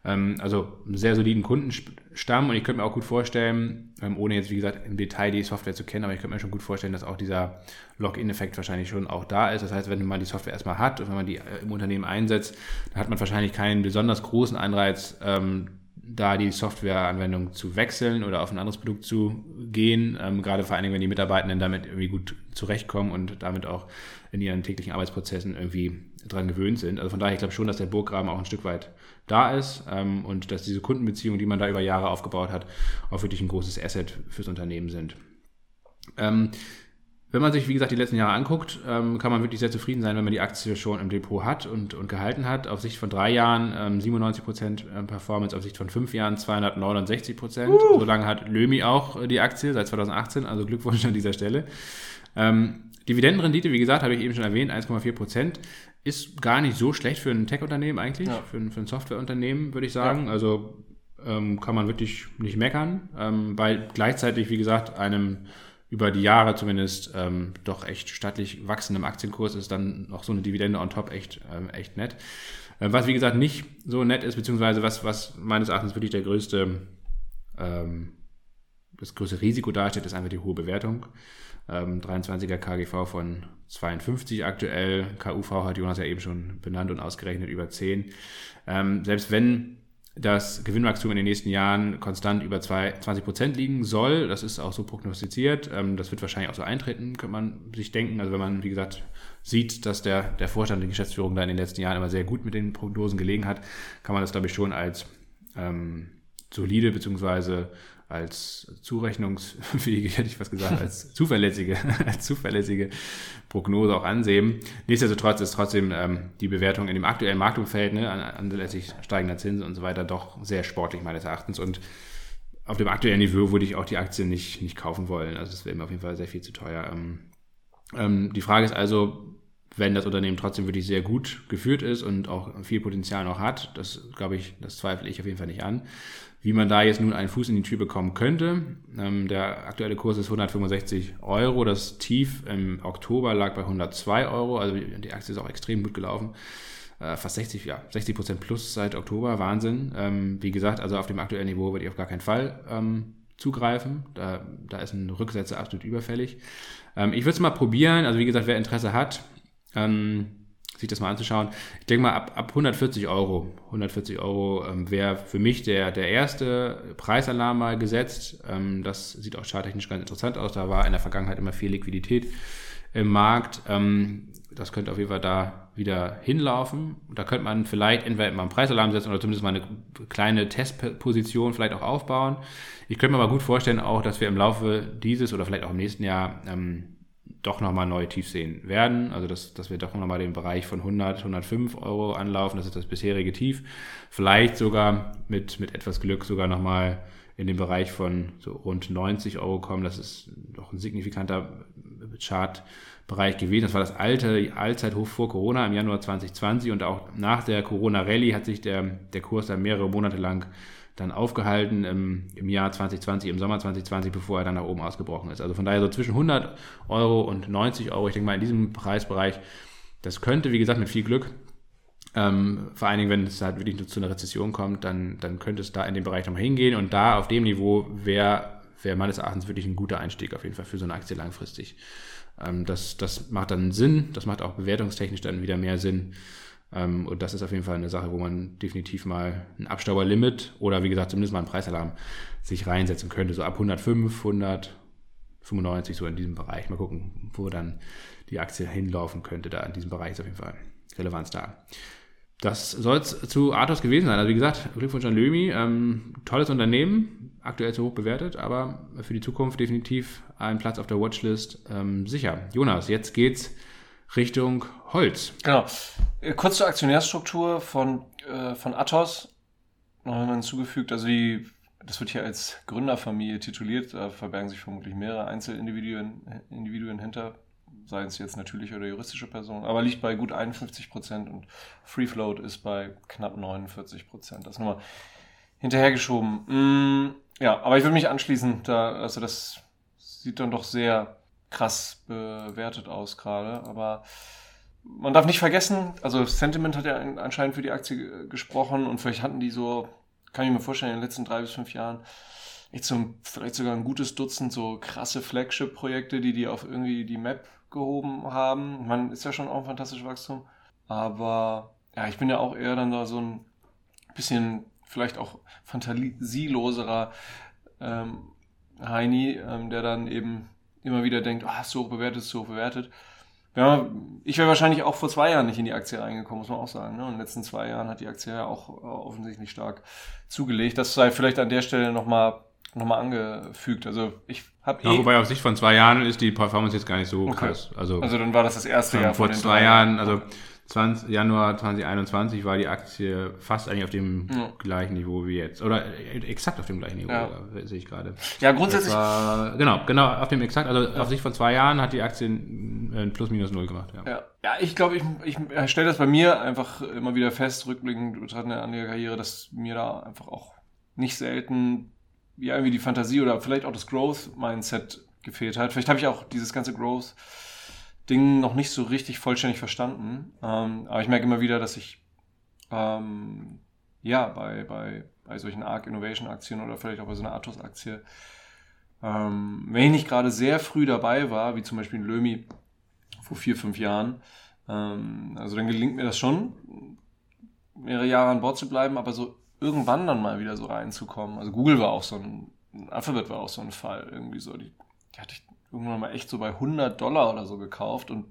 Ähm, also einen sehr soliden Kundenstamm und ich könnte mir auch gut vorstellen, ähm, ohne jetzt wie gesagt im Detail die Software zu kennen, aber ich könnte mir schon gut vorstellen, dass auch dieser Login-Effekt wahrscheinlich schon auch da ist. Das heißt, wenn man die Software erstmal hat und wenn man die äh, im Unternehmen einsetzt, dann hat man wahrscheinlich keinen besonders großen Anreiz, ähm, da die Softwareanwendung zu wechseln oder auf ein anderes Produkt zu gehen, ähm, gerade vor allen Dingen, wenn die Mitarbeitenden damit irgendwie gut zurechtkommen und damit auch in ihren täglichen Arbeitsprozessen irgendwie dran gewöhnt sind. Also von daher, ich glaube schon, dass der Burggraben auch ein Stück weit da ist ähm, und dass diese Kundenbeziehungen, die man da über Jahre aufgebaut hat, auch wirklich ein großes Asset fürs Unternehmen sind. Ähm, wenn man sich, wie gesagt, die letzten Jahre anguckt, ähm, kann man wirklich sehr zufrieden sein, wenn man die Aktie schon im Depot hat und, und gehalten hat. Auf Sicht von drei Jahren ähm, 97% ähm, Performance, auf Sicht von fünf Jahren 269%. Uh. So lange hat Lömi auch äh, die Aktie seit 2018, also Glückwunsch an dieser Stelle. Ähm, Dividendenrendite, wie gesagt, habe ich eben schon erwähnt, 1,4%. Ist gar nicht so schlecht für ein Tech-Unternehmen eigentlich, ja. für, ein, für ein Software-Unternehmen, würde ich sagen. Ja. Also ähm, kann man wirklich nicht meckern, ähm, weil gleichzeitig, wie gesagt, einem über die Jahre zumindest ähm, doch echt stattlich wachsendem Aktienkurs ist dann noch so eine Dividende on top echt, ähm, echt nett. Äh, was wie gesagt nicht so nett ist, beziehungsweise was, was meines Erachtens wirklich der größte, ähm, das größte Risiko darstellt, ist einfach die hohe Bewertung. Ähm, 23er KGV von 52 aktuell, KUV hat Jonas ja eben schon benannt und ausgerechnet über 10. Ähm, selbst wenn das Gewinnwachstum in den nächsten Jahren konstant über 20 Prozent liegen soll. Das ist auch so prognostiziert. Ähm, das wird wahrscheinlich auch so eintreten, könnte man sich denken. Also wenn man, wie gesagt, sieht, dass der, der Vorstand der Geschäftsführung da in den letzten Jahren immer sehr gut mit den Prognosen gelegen hat, kann man das, glaube ich, schon als ähm, solide beziehungsweise als zurechnungsfähige, hätte ich was gesagt, als zuverlässige, als zuverlässige Prognose auch ansehen. Nichtsdestotrotz ist trotzdem ähm, die Bewertung in dem aktuellen Marktumfeld, ne, anlässlich steigender Zinsen und so weiter, doch sehr sportlich meines Erachtens. Und auf dem aktuellen Niveau würde ich auch die Aktien nicht, nicht kaufen wollen. Also das wäre mir auf jeden Fall sehr viel zu teuer. Ähm, ähm, die Frage ist also, wenn das Unternehmen trotzdem wirklich sehr gut geführt ist und auch viel Potenzial noch hat, das glaube ich, das zweifle ich auf jeden Fall nicht an, wie man da jetzt nun einen Fuß in die Tür bekommen könnte. Ähm, der aktuelle Kurs ist 165 Euro. Das Tief im Oktober lag bei 102 Euro. Also die Aktie ist auch extrem gut gelaufen. Äh, fast 60, ja, 60 Prozent plus seit Oktober. Wahnsinn. Ähm, wie gesagt, also auf dem aktuellen Niveau würde ich auf gar keinen Fall ähm, zugreifen. Da, da ist ein Rücksetzer absolut überfällig. Ähm, ich würde es mal probieren. Also wie gesagt, wer Interesse hat, ähm, sich das mal anzuschauen. Ich denke mal, ab, ab 140 Euro, 140 Euro ähm, wäre für mich der, der erste Preisalarm mal gesetzt. Ähm, das sieht auch charttechnisch ganz interessant aus. Da war in der Vergangenheit immer viel Liquidität im Markt. Ähm, das könnte auf jeden Fall da wieder hinlaufen. Da könnte man vielleicht entweder mal einen Preisalarm setzen oder zumindest mal eine kleine Testposition vielleicht auch aufbauen. Ich könnte mir aber gut vorstellen auch, dass wir im Laufe dieses oder vielleicht auch im nächsten Jahr ähm, doch nochmal neue Tiefs sehen werden. Also dass, dass wir doch nochmal den Bereich von 100, 105 Euro anlaufen. Das ist das bisherige Tief. Vielleicht sogar mit, mit etwas Glück sogar nochmal in den Bereich von so rund 90 Euro kommen. Das ist doch ein signifikanter Chartbereich gewesen. Das war das alte Allzeithoch vor Corona im Januar 2020 und auch nach der Corona-Rallye hat sich der, der Kurs dann mehrere Monate lang dann aufgehalten im, im Jahr 2020, im Sommer 2020, bevor er dann nach oben ausgebrochen ist. Also von daher so zwischen 100 Euro und 90 Euro, ich denke mal in diesem Preisbereich, das könnte, wie gesagt, mit viel Glück ähm, vor allen Dingen, wenn es halt wirklich nur zu einer Rezession kommt, dann, dann könnte es da in den Bereich nochmal hingehen. Und da auf dem Niveau wäre wär meines Erachtens wirklich ein guter Einstieg auf jeden Fall für so eine Aktie langfristig. Ähm, das, das macht dann Sinn, das macht auch bewertungstechnisch dann wieder mehr Sinn. Ähm, und das ist auf jeden Fall eine Sache, wo man definitiv mal ein Abstauberlimit oder wie gesagt zumindest mal einen Preisalarm sich reinsetzen könnte. So ab 105, 100, 95 so in diesem Bereich. Mal gucken, wo dann die Aktie hinlaufen könnte. Da in diesem Bereich ist auf jeden Fall Relevanz da. Das soll es zu Athos gewesen sein. Also wie gesagt, Glückwunsch an Lömi. Ähm, tolles Unternehmen, aktuell zu hoch bewertet, aber für die Zukunft definitiv ein Platz auf der Watchlist ähm, sicher. Jonas, jetzt geht's Richtung Holz. Genau. Äh, kurz zur Aktionärsstruktur von, äh, von Athos. Noch einmal hinzugefügt, also die, das wird hier als Gründerfamilie tituliert, da verbergen sich vermutlich mehrere Einzelindividuen Individuen hinter sei es jetzt natürliche oder juristische Person, aber liegt bei gut 51 Prozent und Free Float ist bei knapp 49 Prozent. Das nochmal hinterhergeschoben. Mm, ja, aber ich würde mich anschließen, da, also das sieht dann doch sehr krass bewertet aus gerade, aber man darf nicht vergessen, also Sentiment hat ja anscheinend für die Aktie gesprochen und vielleicht hatten die so, kann ich mir vorstellen, in den letzten drei bis fünf Jahren echt so vielleicht sogar ein gutes Dutzend so krasse Flagship-Projekte, die die auf irgendwie die Map gehoben haben. Man ist ja schon auch ein fantastisches Wachstum. Aber ja, ich bin ja auch eher dann da so ein bisschen vielleicht auch fantasieloserer ähm, Heini, ähm, der dann eben immer wieder denkt, ah, oh, so hoch bewertet, so hoch bewertet. Ja, ich wäre wahrscheinlich auch vor zwei Jahren nicht in die Aktie reingekommen, muss man auch sagen. Ne? In den letzten zwei Jahren hat die Aktie ja auch äh, offensichtlich stark zugelegt. Das sei vielleicht an der Stelle nochmal nochmal angefügt. Also ich habe ja, eh wobei auf Sicht von zwei Jahren ist die Performance jetzt gar nicht so okay. krass. Also, also dann war das das erste Jahr vor zwei Jahren. Also 20, Januar 2021 war die Aktie fast eigentlich auf dem ja. gleichen Niveau wie jetzt. Oder äh, exakt auf dem gleichen Niveau, ja. sehe ich gerade. Ja, grundsätzlich. War, genau, genau, auf dem exakt. Also ja. auf Sicht von zwei Jahren hat die Aktie ein plus minus null gemacht. Ja, ja. ich glaube, ich, ich stelle das bei mir einfach immer wieder fest, rückblickend betrachtet an der Karriere, dass mir da einfach auch nicht selten ja irgendwie die Fantasie oder vielleicht auch das Growth-Mindset gefehlt hat. Vielleicht habe ich auch dieses ganze Growth-Ding noch nicht so richtig vollständig verstanden. Ähm, aber ich merke immer wieder, dass ich ähm, ja bei, bei, bei solchen Arc Innovation Aktien oder vielleicht auch bei so einer Atos Aktie, ähm, wenn ich nicht gerade sehr früh dabei war, wie zum Beispiel in Lömi vor vier, fünf Jahren, ähm, also dann gelingt mir das schon, mehrere Jahre an Bord zu bleiben, aber so irgendwann dann mal wieder so reinzukommen. Also Google war auch so ein, Alphabet war auch so ein Fall irgendwie so. Die, die hatte ich irgendwann mal echt so bei 100 Dollar oder so gekauft und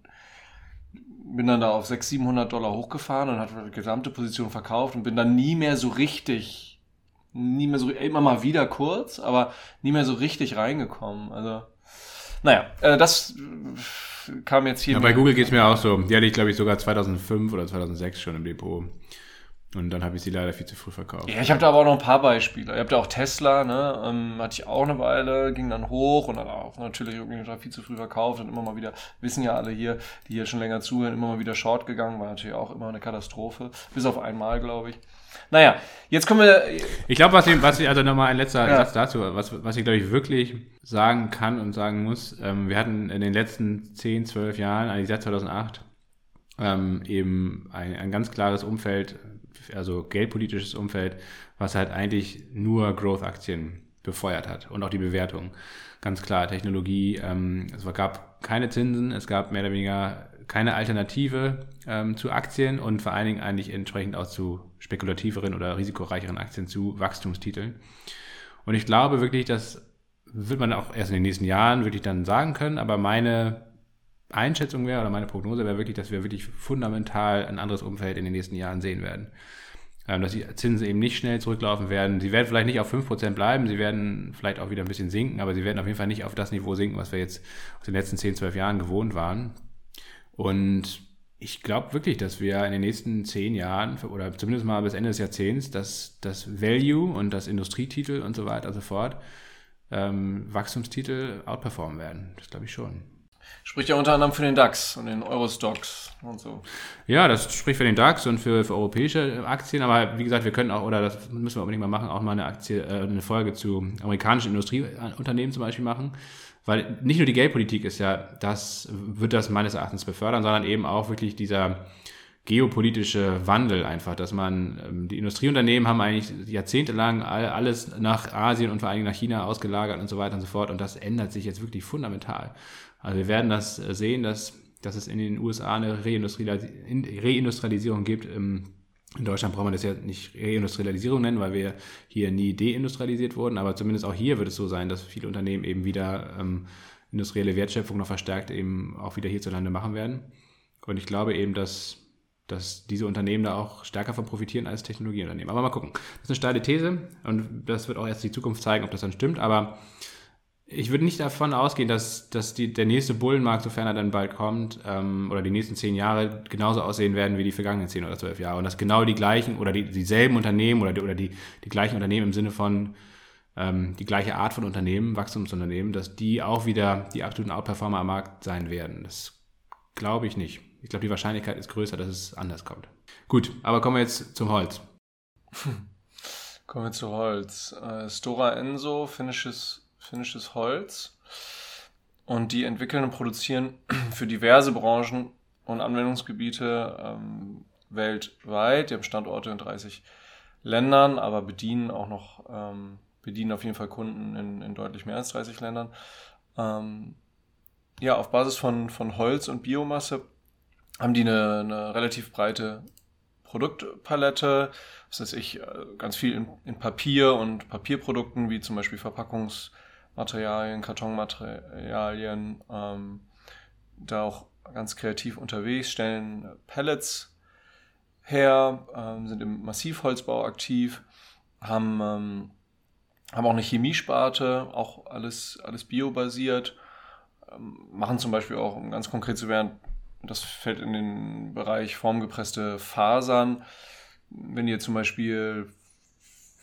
bin dann da auf 600, 700 Dollar hochgefahren und hatte die gesamte Position verkauft und bin dann nie mehr so richtig, nie mehr so, immer mal wieder kurz, aber nie mehr so richtig reingekommen. Also, naja, äh, das kam jetzt hier. Ja, bei Google geht's mir auch so. Die hatte ich, glaube ich, sogar 2005 oder 2006 schon im Depot. Und dann habe ich sie leider viel zu früh verkauft. Ja, ich habe da aber auch noch ein paar Beispiele. Ihr habt ja auch Tesla, ne? Ähm, hatte ich auch eine Weile, ging dann hoch und dann auch natürlich irgendwie viel zu früh verkauft und immer mal wieder, wissen ja alle hier, die hier schon länger zuhören, immer mal wieder short gegangen, war natürlich auch immer eine Katastrophe. Bis auf einmal, glaube ich. Naja, jetzt kommen wir. Ich glaube, was ich, was ich, also nochmal ein letzter ja. Satz dazu, was, was ich glaube ich wirklich sagen kann und sagen muss, ähm, wir hatten in den letzten 10, 12 Jahren, eigentlich seit 2008, ähm, eben ein, ein ganz klares Umfeld also geldpolitisches Umfeld, was halt eigentlich nur Growth-Aktien befeuert hat und auch die Bewertung. Ganz klar, Technologie, ähm, es gab keine Zinsen, es gab mehr oder weniger keine Alternative ähm, zu Aktien und vor allen Dingen eigentlich entsprechend auch zu spekulativeren oder risikoreicheren Aktien zu Wachstumstiteln. Und ich glaube wirklich, das wird man auch erst in den nächsten Jahren wirklich dann sagen können, aber meine Einschätzung wäre oder meine Prognose wäre wirklich, dass wir wirklich fundamental ein anderes Umfeld in den nächsten Jahren sehen werden. Ähm, dass die Zinsen eben nicht schnell zurücklaufen werden. Sie werden vielleicht nicht auf 5% bleiben, sie werden vielleicht auch wieder ein bisschen sinken, aber sie werden auf jeden Fall nicht auf das Niveau sinken, was wir jetzt aus den letzten 10, 12 Jahren gewohnt waren. Und ich glaube wirklich, dass wir in den nächsten zehn Jahren oder zumindest mal bis Ende des Jahrzehnts, dass das Value und das Industrietitel und so weiter und so fort ähm, Wachstumstitel outperformen werden. Das glaube ich schon. Spricht ja unter anderem für den DAX und den Eurostocks und so. Ja, das spricht für den DAX und für, für europäische Aktien, aber wie gesagt, wir können auch, oder das müssen wir unbedingt mal machen, auch mal eine Aktie, äh, eine Folge zu amerikanischen Industrieunternehmen zum Beispiel machen. Weil nicht nur die Geldpolitik ist ja, das wird das meines Erachtens befördern, sondern eben auch wirklich dieser geopolitische Wandel einfach, dass man, ähm, die Industrieunternehmen haben eigentlich jahrzehntelang alles nach Asien und vor allem nach China ausgelagert und so weiter und so fort und das ändert sich jetzt wirklich fundamental. Also wir werden das äh, sehen, dass, dass es in den USA eine Reindustrialisierung gibt. Ähm, in Deutschland braucht man das ja nicht Reindustrialisierung nennen, weil wir hier nie deindustrialisiert wurden, aber zumindest auch hier wird es so sein, dass viele Unternehmen eben wieder ähm, industrielle Wertschöpfung noch verstärkt eben auch wieder hierzulande machen werden. Und ich glaube eben, dass, dass diese Unternehmen da auch stärker von profitieren als Technologieunternehmen. Aber mal gucken. Das ist eine steile These und das wird auch erst die Zukunft zeigen, ob das dann stimmt. Aber ich würde nicht davon ausgehen, dass, dass die, der nächste Bullenmarkt, sofern er dann bald kommt, ähm, oder die nächsten zehn Jahre genauso aussehen werden wie die vergangenen zehn oder zwölf Jahre. Und dass genau die gleichen oder die, dieselben Unternehmen oder, die, oder die, die gleichen Unternehmen im Sinne von ähm, die gleiche Art von Unternehmen, Wachstumsunternehmen, dass die auch wieder die absoluten Outperformer am Markt sein werden. Das glaube ich nicht. Ich glaube, die Wahrscheinlichkeit ist größer, dass es anders kommt. Gut, aber kommen wir jetzt zum Holz. Kommen wir zu Holz. Äh, Stora Enso, finnisches finnisches Holz. Und die entwickeln und produzieren für diverse Branchen und Anwendungsgebiete ähm, weltweit. Die haben Standorte in 30 Ländern, aber bedienen auch noch, ähm, bedienen auf jeden Fall Kunden in, in deutlich mehr als 30 Ländern. Ähm, ja, auf Basis von, von Holz und Biomasse haben die eine, eine relativ breite Produktpalette, was heißt ich, äh, ganz viel in, in Papier und Papierprodukten, wie zum Beispiel Verpackungs- Materialien, Kartonmaterialien, ähm, da auch ganz kreativ unterwegs, stellen Pellets her, ähm, sind im Massivholzbau aktiv, haben, ähm, haben auch eine Chemiesparte, auch alles, alles biobasiert, ähm, machen zum Beispiel auch, um ganz konkret zu werden, das fällt in den Bereich formgepresste Fasern. Wenn ihr zum Beispiel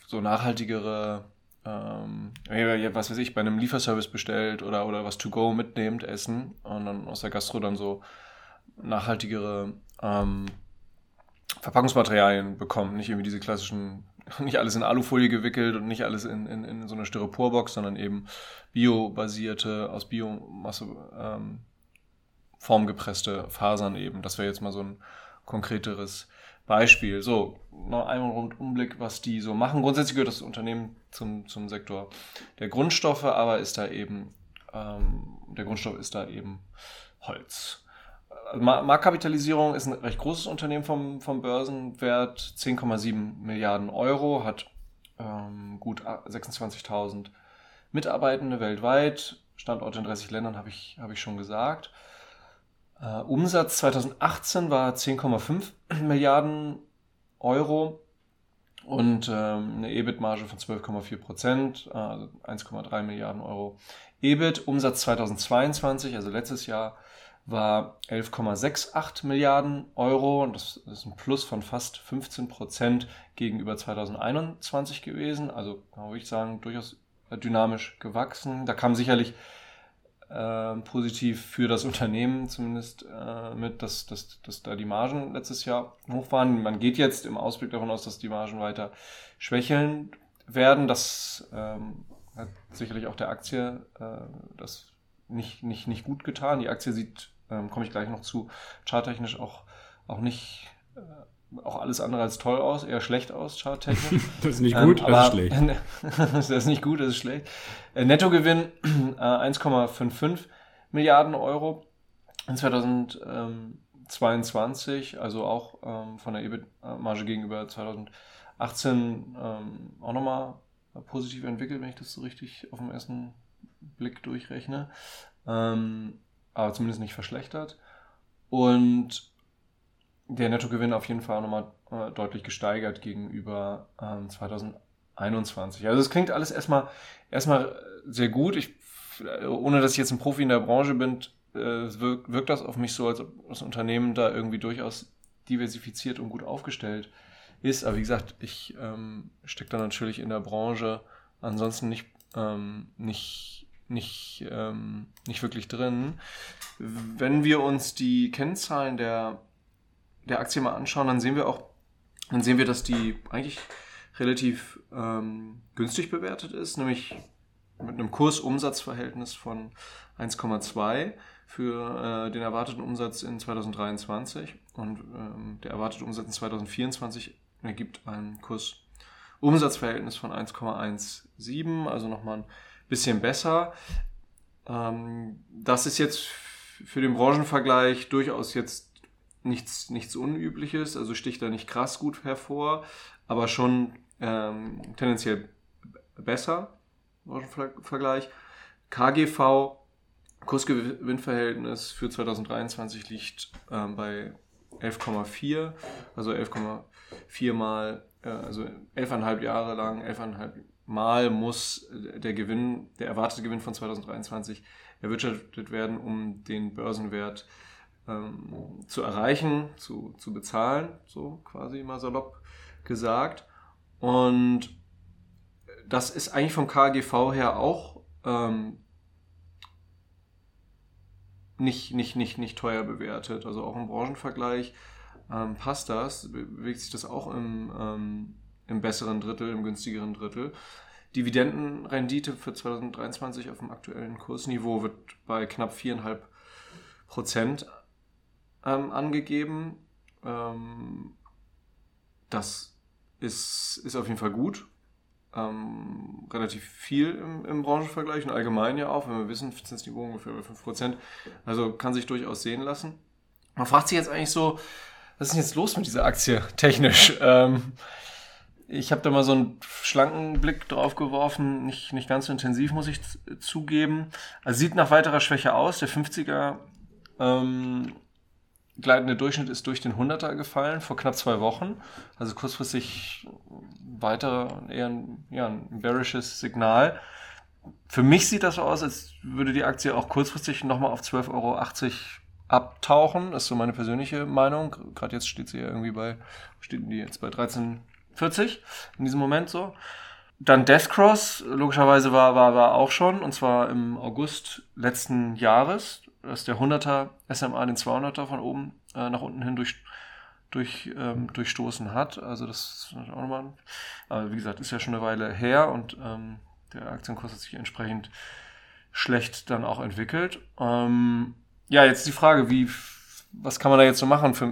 so nachhaltigere ähm, was weiß ich, bei einem Lieferservice bestellt oder, oder was to go mitnehmt, essen und dann aus der Gastro dann so nachhaltigere ähm, Verpackungsmaterialien bekommt. Nicht irgendwie diese klassischen, nicht alles in Alufolie gewickelt und nicht alles in, in, in so einer Styroporbox, sondern eben biobasierte, aus Biomasse ähm, formgepresste Fasern eben. Das wäre jetzt mal so ein konkreteres Beispiel. So, noch einmal Rundumblick, was die so machen. Grundsätzlich gehört das Unternehmen zum, zum Sektor der Grundstoffe, aber ist da eben, ähm, der Grundstoff ist da eben Holz. Also Marktkapitalisierung ist ein recht großes Unternehmen vom, vom Börsenwert, 10,7 Milliarden Euro, hat ähm, gut 26.000 Mitarbeitende weltweit, Standorte in 30 Ländern habe ich, hab ich schon gesagt. Uh, Umsatz 2018 war 10,5 Milliarden Euro und ähm, eine EBIT-Marge von 12,4 Prozent, äh, also 1,3 Milliarden Euro EBIT. Umsatz 2022, also letztes Jahr, war 11,68 Milliarden Euro und das ist ein Plus von fast 15 Prozent gegenüber 2021 gewesen. Also kann ich sagen, durchaus dynamisch gewachsen. Da kam sicherlich äh, positiv für das Unternehmen zumindest äh, mit, dass, dass, dass da die Margen letztes Jahr hoch waren. Man geht jetzt im Ausblick davon aus, dass die Margen weiter schwächeln werden. Das ähm, hat sicherlich auch der Aktie äh, das nicht, nicht, nicht gut getan. Die Aktie sieht, ähm, komme ich gleich noch zu, charttechnisch auch, auch nicht äh, auch alles andere als toll aus, eher schlecht aus, charttechnisch. das ist nicht gut, ähm, das ist schlecht. das ist nicht gut, das ist schlecht. Äh, Nettogewinn äh, 1,55 Milliarden Euro in 2022, also auch ähm, von der EBIT-Marge gegenüber 2018 ähm, auch nochmal positiv entwickelt, wenn ich das so richtig auf den ersten Blick durchrechne. Ähm, aber zumindest nicht verschlechtert. Und der Nettogewinn auf jeden Fall nochmal äh, deutlich gesteigert gegenüber ähm, 2021. Also es klingt alles erstmal, erstmal sehr gut. Ich, ohne dass ich jetzt ein Profi in der Branche bin, äh, wirkt, wirkt das auf mich so, als ob das Unternehmen da irgendwie durchaus diversifiziert und gut aufgestellt ist. Aber wie gesagt, ich ähm, stecke da natürlich in der Branche ansonsten nicht, ähm, nicht nicht, ähm, nicht wirklich drin. Wenn wir uns die Kennzahlen der, der Aktie mal anschauen, dann sehen wir auch, dann sehen wir, dass die eigentlich relativ ähm, günstig bewertet ist, nämlich mit einem Kursumsatzverhältnis von 1,2 für äh, den erwarteten Umsatz in 2023 und ähm, der erwartete Umsatz in 2024 ergibt ein Kursumsatzverhältnis von 1,17, also nochmal ein bisschen besser. Ähm, das ist jetzt für den Branchenvergleich durchaus jetzt nichts, nichts Unübliches, also sticht da nicht krass gut hervor, aber schon ähm, tendenziell besser, Branchenvergleich. KGV, Kursgewinnverhältnis für 2023 liegt ähm, bei 11,4, also 11,4 mal, äh, also 11,5 Jahre lang, 11,5 Mal muss der Gewinn, der erwartete Gewinn von 2023 erwirtschaftet werden, um den Börsenwert ähm, zu erreichen, zu, zu bezahlen, so quasi mal salopp gesagt. Und das ist eigentlich vom KGV her auch ähm, nicht, nicht, nicht, nicht teuer bewertet. Also auch im Branchenvergleich ähm, passt das, bewegt sich das auch im, ähm, im besseren Drittel, im günstigeren Drittel. Dividendenrendite für 2023 auf dem aktuellen Kursniveau wird bei knapp 4,5 Prozent ähm, angegeben. Ähm, das ist, ist auf jeden Fall gut. Ähm, relativ viel im, im, Branchenvergleich und allgemein ja auch, wenn wir wissen, Zinsniveau ungefähr bei 5%. Also kann sich durchaus sehen lassen. Man fragt sich jetzt eigentlich so, was ist denn jetzt los mit dieser Aktie technisch? Ähm, ich habe da mal so einen schlanken Blick drauf geworfen, nicht, nicht ganz so intensiv, muss ich zugeben. Also sieht nach weiterer Schwäche aus. Der 50er ähm, gleitende Durchschnitt ist durch den 100er gefallen vor knapp zwei Wochen. Also kurzfristig weiter eher ein, ja, ein bearishes Signal. Für mich sieht das so aus, als würde die Aktie auch kurzfristig nochmal auf 12,80 Euro abtauchen. Das ist so meine persönliche Meinung. Gerade jetzt steht sie ja irgendwie bei, steht die jetzt bei 13,40 in diesem Moment so. Dann Deathcross, logischerweise war, war, war auch schon, und zwar im August letzten Jahres dass der 100er SMA den 200er von oben äh, nach unten hin durch, durch, ähm, durchstoßen hat. Also das ist auch nochmal, aber wie gesagt, ist ja schon eine Weile her und ähm, der Aktienkurs hat sich entsprechend schlecht dann auch entwickelt. Ähm, ja, jetzt die Frage, wie, was kann man da jetzt so machen? Für,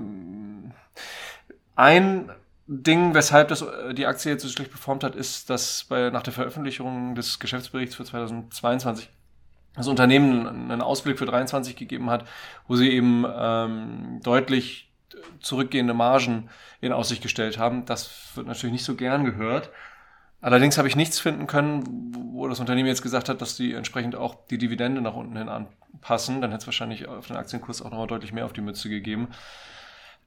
ein Ding, weshalb das, äh, die Aktie jetzt so schlecht performt hat, ist, dass bei, nach der Veröffentlichung des Geschäftsberichts für 2022 das Unternehmen einen Ausblick für 23 gegeben hat, wo sie eben ähm, deutlich zurückgehende Margen in Aussicht gestellt haben. Das wird natürlich nicht so gern gehört. Allerdings habe ich nichts finden können, wo das Unternehmen jetzt gesagt hat, dass sie entsprechend auch die Dividende nach unten hin anpassen. Dann hätte es wahrscheinlich auf den Aktienkurs auch nochmal deutlich mehr auf die Mütze gegeben.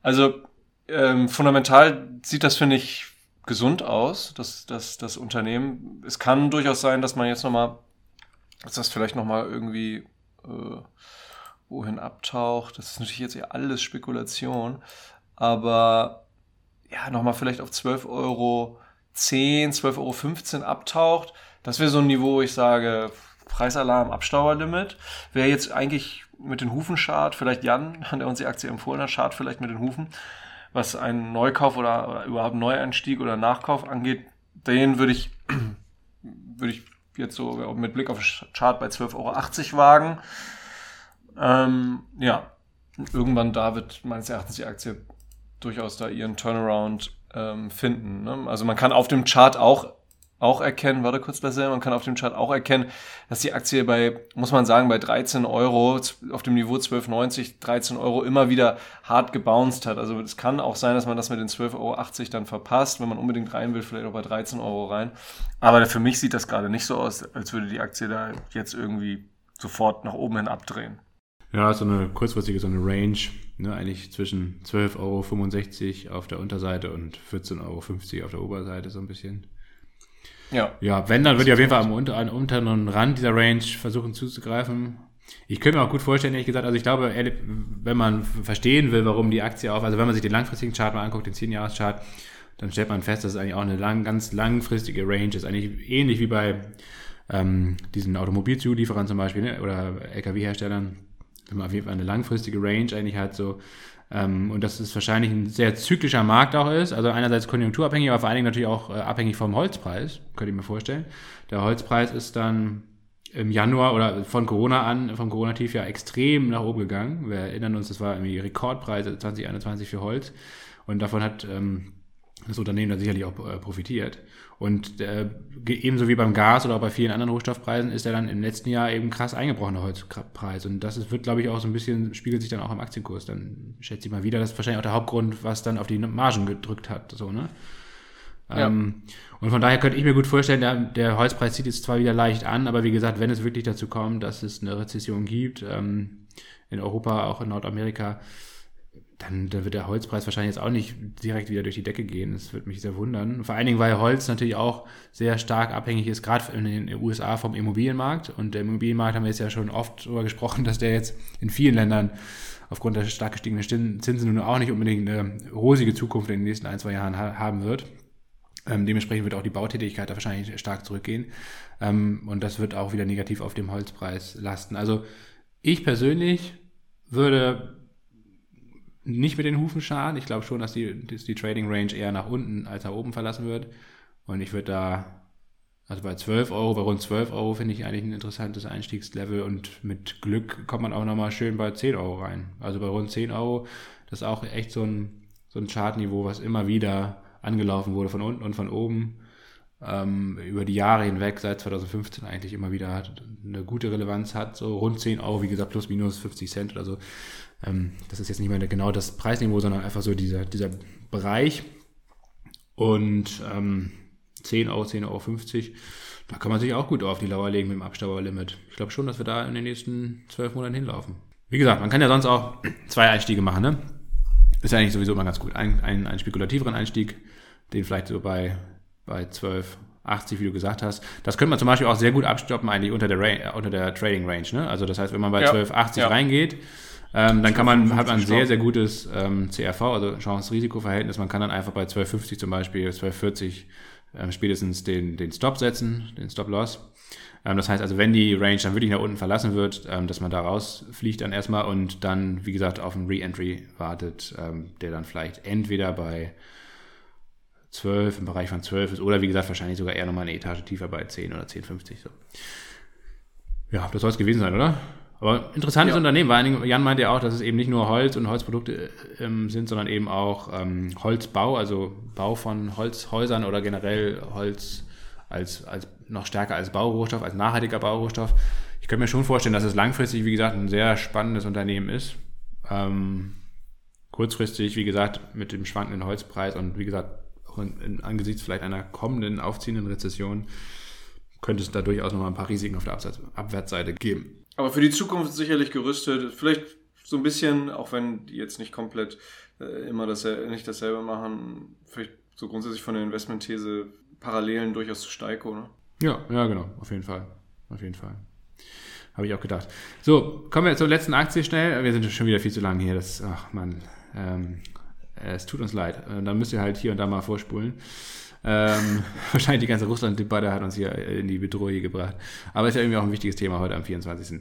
Also ähm, fundamental sieht das, finde ich, gesund aus, dass das, das Unternehmen. Es kann durchaus sein, dass man jetzt nochmal dass das vielleicht nochmal irgendwie äh, wohin abtaucht. Das ist natürlich jetzt ja alles Spekulation, aber ja, nochmal vielleicht auf 12 Euro 10, 12,15 Euro abtaucht. Das wäre so ein Niveau, wo ich sage, Preisalarm, Abstauerlimit. Wer jetzt eigentlich mit den Hufen schart, vielleicht Jan, der uns die Aktie empfohlen hat, schart vielleicht mit den Hufen, was einen Neukauf oder, oder überhaupt Neueinstieg oder Nachkauf angeht, den würde ich, würde ich jetzt so mit Blick auf Chart bei 12,80 Euro wagen. Ähm, ja, irgendwann da wird meines Erachtens die Aktie durchaus da ihren Turnaround ähm, finden. Ne? Also man kann auf dem Chart auch auch erkennen, warte kurz besser, man kann auf dem Chart auch erkennen, dass die Aktie bei, muss man sagen, bei 13 Euro, auf dem Niveau 12,90, 13 Euro immer wieder hart gebounced hat. Also es kann auch sein, dass man das mit den 12,80 Euro dann verpasst, wenn man unbedingt rein will, vielleicht auch bei 13 Euro rein. Aber für mich sieht das gerade nicht so aus, als würde die Aktie da jetzt irgendwie sofort nach oben hin abdrehen. Ja, so eine kurzfristige, so eine Range, ne, eigentlich zwischen 12,65 Euro auf der Unterseite und 14,50 Euro auf der Oberseite so ein bisschen. Ja. Ja, wenn, dann würde ich auf jeden Fall am, unter, am unteren Rand dieser Range versuchen zuzugreifen. Ich könnte mir auch gut vorstellen, ehrlich gesagt, also ich glaube, wenn man verstehen will, warum die Aktie auf, also wenn man sich den langfristigen Chart mal anguckt, den 10-Jahres-Chart, dann stellt man fest, dass es eigentlich auch eine lang, ganz langfristige Range ist. Eigentlich ähnlich wie bei ähm, diesen Automobilzulieferern zum Beispiel ne, oder LKW-Herstellern, wenn man auf jeden Fall eine langfristige Range eigentlich hat, so und dass es wahrscheinlich ein sehr zyklischer Markt auch ist. Also einerseits konjunkturabhängig, aber vor allen Dingen natürlich auch äh, abhängig vom Holzpreis, könnte ich mir vorstellen. Der Holzpreis ist dann im Januar oder von Corona an, vom Corona-Tief ja extrem nach oben gegangen. Wir erinnern uns, das war irgendwie Rekordpreise 2021 für Holz. Und davon hat ähm, das Unternehmen dann sicherlich auch äh, profitiert. Und äh, ebenso wie beim Gas oder bei vielen anderen Rohstoffpreisen ist er dann im letzten Jahr eben krass eingebrochen, der Holzpreis. Und das ist, wird, glaube ich, auch so ein bisschen, spiegelt sich dann auch im Aktienkurs. Dann schätze ich mal wieder, das ist wahrscheinlich auch der Hauptgrund, was dann auf die Margen gedrückt hat. So, ne? Ja. Ähm, und von daher könnte ich mir gut vorstellen, der, der, Holzpreis zieht jetzt zwar wieder leicht an, aber wie gesagt, wenn es wirklich dazu kommt, dass es eine Rezession gibt, ähm, in Europa, auch in Nordamerika, dann, dann wird der Holzpreis wahrscheinlich jetzt auch nicht direkt wieder durch die Decke gehen. Das würde mich sehr wundern. Vor allen Dingen, weil Holz natürlich auch sehr stark abhängig ist, gerade in den USA vom Immobilienmarkt. Und der Immobilienmarkt haben wir jetzt ja schon oft darüber gesprochen, dass der jetzt in vielen Ländern aufgrund der stark gestiegenen Zinsen nun auch nicht unbedingt eine rosige Zukunft in den nächsten ein, zwei Jahren haben wird. Ähm, dementsprechend wird auch die Bautätigkeit da wahrscheinlich stark zurückgehen. Ähm, und das wird auch wieder negativ auf dem Holzpreis lasten. Also ich persönlich würde nicht mit den Hufen scharen. Ich glaube schon, dass die, dass die Trading Range eher nach unten als nach oben verlassen wird. Und ich würde da, also bei 12 Euro, bei rund 12 Euro finde ich eigentlich ein interessantes Einstiegslevel und mit Glück kommt man auch nochmal schön bei 10 Euro rein. Also bei rund 10 Euro, das ist auch echt so ein, so ein Chartniveau, was immer wieder angelaufen wurde von unten und von oben. Ähm, über die Jahre hinweg, seit 2015 eigentlich immer wieder eine gute Relevanz hat, so rund 10 Euro, wie gesagt, plus minus 50 Cent oder so. Ähm, das ist jetzt nicht mehr genau das Preisniveau, sondern einfach so dieser, dieser Bereich. Und ähm, 10 Euro, 10,50 Euro, da kann man sich auch gut auf die Lauer legen mit dem Abstauberlimit. Ich glaube schon, dass wir da in den nächsten zwölf Monaten hinlaufen. Wie gesagt, man kann ja sonst auch zwei Einstiege machen, ne? Ist ja eigentlich sowieso immer ganz gut. Ein, ein, einen spekulativeren Einstieg, den vielleicht so bei, bei 12, 80, wie du gesagt hast. Das könnte man zum Beispiel auch sehr gut abstoppen eigentlich unter der, unter der Trading Range. Ne? Also das heißt, wenn man bei ja. 12,80 ja. reingeht, ähm, dann kann man, hat man ein sehr, sehr gutes ähm, CRV, also Chance-Risiko-Verhältnis. Man kann dann einfach bei 12,50 zum Beispiel, 12,40 ähm, spätestens den, den Stop setzen, den Stop-Loss. Ähm, das heißt also, wenn die Range dann wirklich nach unten verlassen wird, ähm, dass man da rausfliegt dann erstmal und dann, wie gesagt, auf einen Re-Entry wartet, ähm, der dann vielleicht entweder bei 12, im Bereich von 12 ist oder wie gesagt, wahrscheinlich sogar eher nochmal eine Etage tiefer bei 10 oder 10,50 so. Ja, das soll es gewesen sein, oder? Aber interessantes ja. Unternehmen, weil Jan meinte ja auch, dass es eben nicht nur Holz und Holzprodukte ähm, sind, sondern eben auch ähm, Holzbau, also Bau von Holzhäusern oder generell Holz als, als noch stärker als Baurohstoff, als nachhaltiger Baurohstoff. Ich könnte mir schon vorstellen, dass es langfristig, wie gesagt, ein sehr spannendes Unternehmen ist. Ähm, kurzfristig, wie gesagt, mit dem schwankenden Holzpreis und wie gesagt, auch in, in, angesichts vielleicht einer kommenden aufziehenden Rezession könnte es da durchaus noch mal ein paar Risiken auf der Absatz, Abwärtsseite geben. Aber für die Zukunft sicherlich gerüstet. Vielleicht so ein bisschen, auch wenn die jetzt nicht komplett äh, immer das, nicht dasselbe machen, vielleicht so grundsätzlich von der Investmentthese Parallelen durchaus zu Steiko, ne? Ja, ja, genau, auf jeden Fall. Auf jeden Fall. Habe ich auch gedacht. So, kommen wir zur letzten Aktie schnell. Wir sind schon wieder viel zu lang hier. Das, ach man, ähm, es tut uns leid. Äh, dann müsst ihr halt hier und da mal vorspulen. Ähm, wahrscheinlich die ganze Russland-Debatte hat uns hier in die Bedrohung gebracht. Aber ist ja irgendwie auch ein wichtiges Thema heute am 24.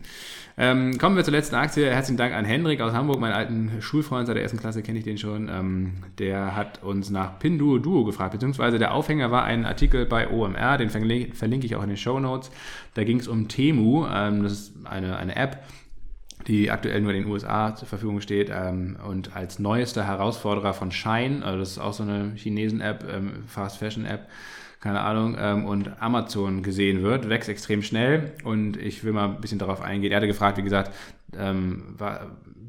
Ähm, kommen wir zur letzten Aktie. Herzlichen Dank an Hendrik aus Hamburg, meinen alten Schulfreund seit der ersten Klasse, kenne ich den schon. Ähm, der hat uns nach Pinduo Duo gefragt, beziehungsweise der Aufhänger war ein Artikel bei OMR, den verlinke ich auch in den Show Notes. Da ging es um Temu, ähm, das ist eine, eine App, die aktuell nur in den USA zur Verfügung steht ähm, und als neuester Herausforderer von Shine, also das ist auch so eine Chinesen-App, ähm, Fast Fashion-App, keine Ahnung, ähm, und Amazon gesehen wird, wächst extrem schnell und ich will mal ein bisschen darauf eingehen. Er hatte gefragt, wie gesagt, ähm,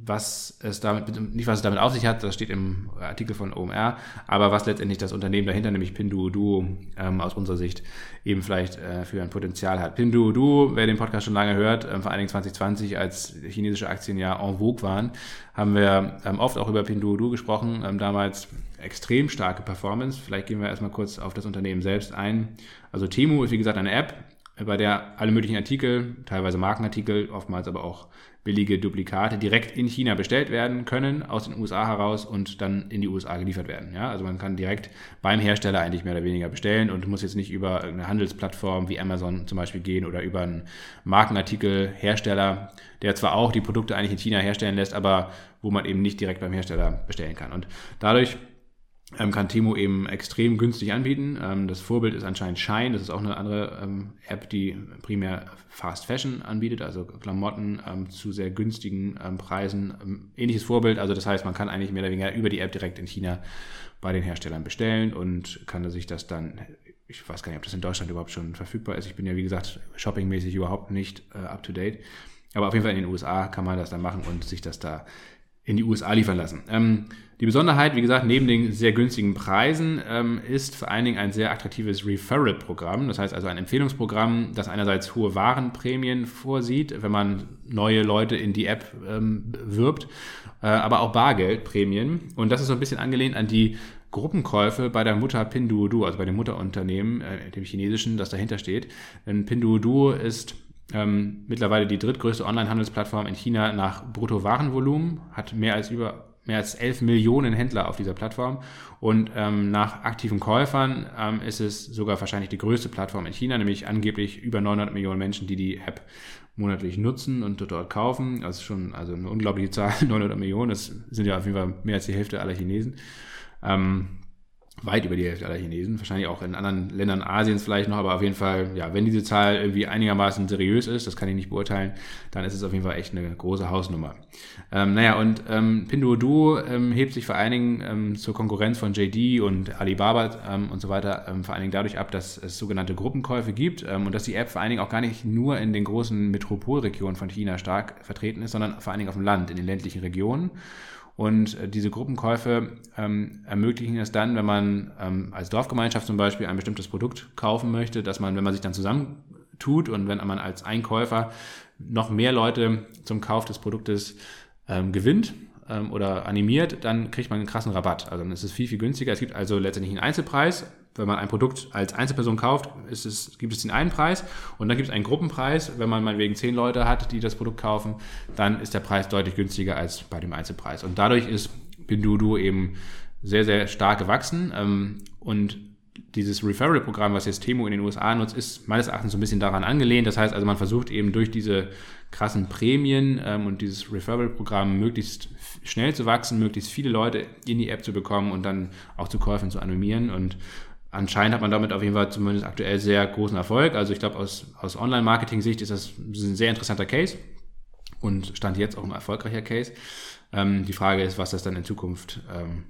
was es damit, nicht was es damit auf sich hat, das steht im Artikel von OMR, aber was letztendlich das Unternehmen dahinter, nämlich Pinduoduo, ähm, aus unserer Sicht eben vielleicht äh, für ein Potenzial hat. Pinduoduo, wer den Podcast schon lange hört, ähm, vor allen Dingen 2020, als chinesische Aktien ja en vogue waren, haben wir ähm, oft auch über Pinduoduo gesprochen, ähm, damals extrem starke Performance. Vielleicht gehen wir erstmal kurz auf das Unternehmen selbst ein. Also Temu ist wie gesagt eine App, bei der alle möglichen Artikel, teilweise Markenartikel, oftmals aber auch billige Duplikate direkt in China bestellt werden können, aus den USA heraus und dann in die USA geliefert werden. Ja, also man kann direkt beim Hersteller eigentlich mehr oder weniger bestellen und muss jetzt nicht über eine Handelsplattform wie Amazon zum Beispiel gehen oder über einen Markenartikelhersteller, der zwar auch die Produkte eigentlich in China herstellen lässt, aber wo man eben nicht direkt beim Hersteller bestellen kann. Und dadurch ähm, kann Timo eben extrem günstig anbieten. Ähm, das Vorbild ist anscheinend Shine. Das ist auch eine andere ähm, App, die primär Fast Fashion anbietet, also Klamotten ähm, zu sehr günstigen ähm, Preisen. Ähm, ähnliches Vorbild. Also das heißt, man kann eigentlich mehr oder weniger über die App direkt in China bei den Herstellern bestellen und kann sich das dann, ich weiß gar nicht, ob das in Deutschland überhaupt schon verfügbar ist. Ich bin ja, wie gesagt, shoppingmäßig überhaupt nicht äh, up to date. Aber auf jeden Fall in den USA kann man das dann machen und sich das da in die USA liefern lassen. Ähm, die Besonderheit, wie gesagt, neben den sehr günstigen Preisen ähm, ist vor allen Dingen ein sehr attraktives Referral-Programm. Das heißt also ein Empfehlungsprogramm, das einerseits hohe Warenprämien vorsieht, wenn man neue Leute in die App ähm, wirbt, äh, aber auch Bargeldprämien. Und das ist so ein bisschen angelehnt an die Gruppenkäufe bei der Mutter Pinduoduo, also bei dem Mutterunternehmen, äh, dem chinesischen, das dahinter steht. Denn Pinduoduo ist ähm, mittlerweile die drittgrößte Online-Handelsplattform in China nach Bruttowarenvolumen, hat mehr als über mehr als 11 Millionen Händler auf dieser Plattform und ähm, nach aktiven Käufern ähm, ist es sogar wahrscheinlich die größte Plattform in China, nämlich angeblich über 900 Millionen Menschen, die die App monatlich nutzen und dort kaufen. Das ist schon also eine unglaubliche Zahl, 900 Millionen, das sind ja auf jeden Fall mehr als die Hälfte aller Chinesen. Ähm, weit über die Hälfte aller Chinesen, wahrscheinlich auch in anderen Ländern Asiens vielleicht noch, aber auf jeden Fall, ja, wenn diese Zahl irgendwie einigermaßen seriös ist, das kann ich nicht beurteilen, dann ist es auf jeden Fall echt eine große Hausnummer. Ähm, naja, und ähm, Pinduoduo ähm, hebt sich vor allen Dingen ähm, zur Konkurrenz von JD und Alibaba ähm, und so weiter ähm, vor allen Dingen dadurch ab, dass es sogenannte Gruppenkäufe gibt ähm, und dass die App vor allen Dingen auch gar nicht nur in den großen Metropolregionen von China stark vertreten ist, sondern vor allen Dingen auf dem Land, in den ländlichen Regionen. Und äh, diese Gruppenkäufe ähm, ermöglichen es dann, wenn man ähm, als Dorfgemeinschaft zum Beispiel ein bestimmtes Produkt kaufen möchte, dass man, wenn man sich dann zusammentut und wenn man als Einkäufer noch mehr Leute zum Kauf des Produktes ähm, gewinnt ähm, oder animiert, dann kriegt man einen krassen Rabatt. Also dann ist es viel, viel günstiger. Es gibt also letztendlich einen Einzelpreis wenn man ein Produkt als Einzelperson kauft, es, gibt es den einen Preis und dann gibt es einen Gruppenpreis. Wenn man meinetwegen zehn Leute hat, die das Produkt kaufen, dann ist der Preis deutlich günstiger als bei dem Einzelpreis. Und dadurch ist Pinduoduo eben sehr, sehr stark gewachsen. Ähm, und dieses Referral-Programm, was jetzt Temo in den USA nutzt, ist meines Erachtens so ein bisschen daran angelehnt. Das heißt also, man versucht eben durch diese krassen Prämien ähm, und dieses Referral-Programm möglichst schnell zu wachsen, möglichst viele Leute in die App zu bekommen und dann auch zu Käufen zu animieren. Und anscheinend hat man damit auf jeden Fall zumindest aktuell sehr großen Erfolg. Also ich glaube, aus, aus Online-Marketing-Sicht ist das ein sehr interessanter Case und stand jetzt auch ein erfolgreicher Case. Ähm, die Frage ist, was das dann in Zukunft ähm,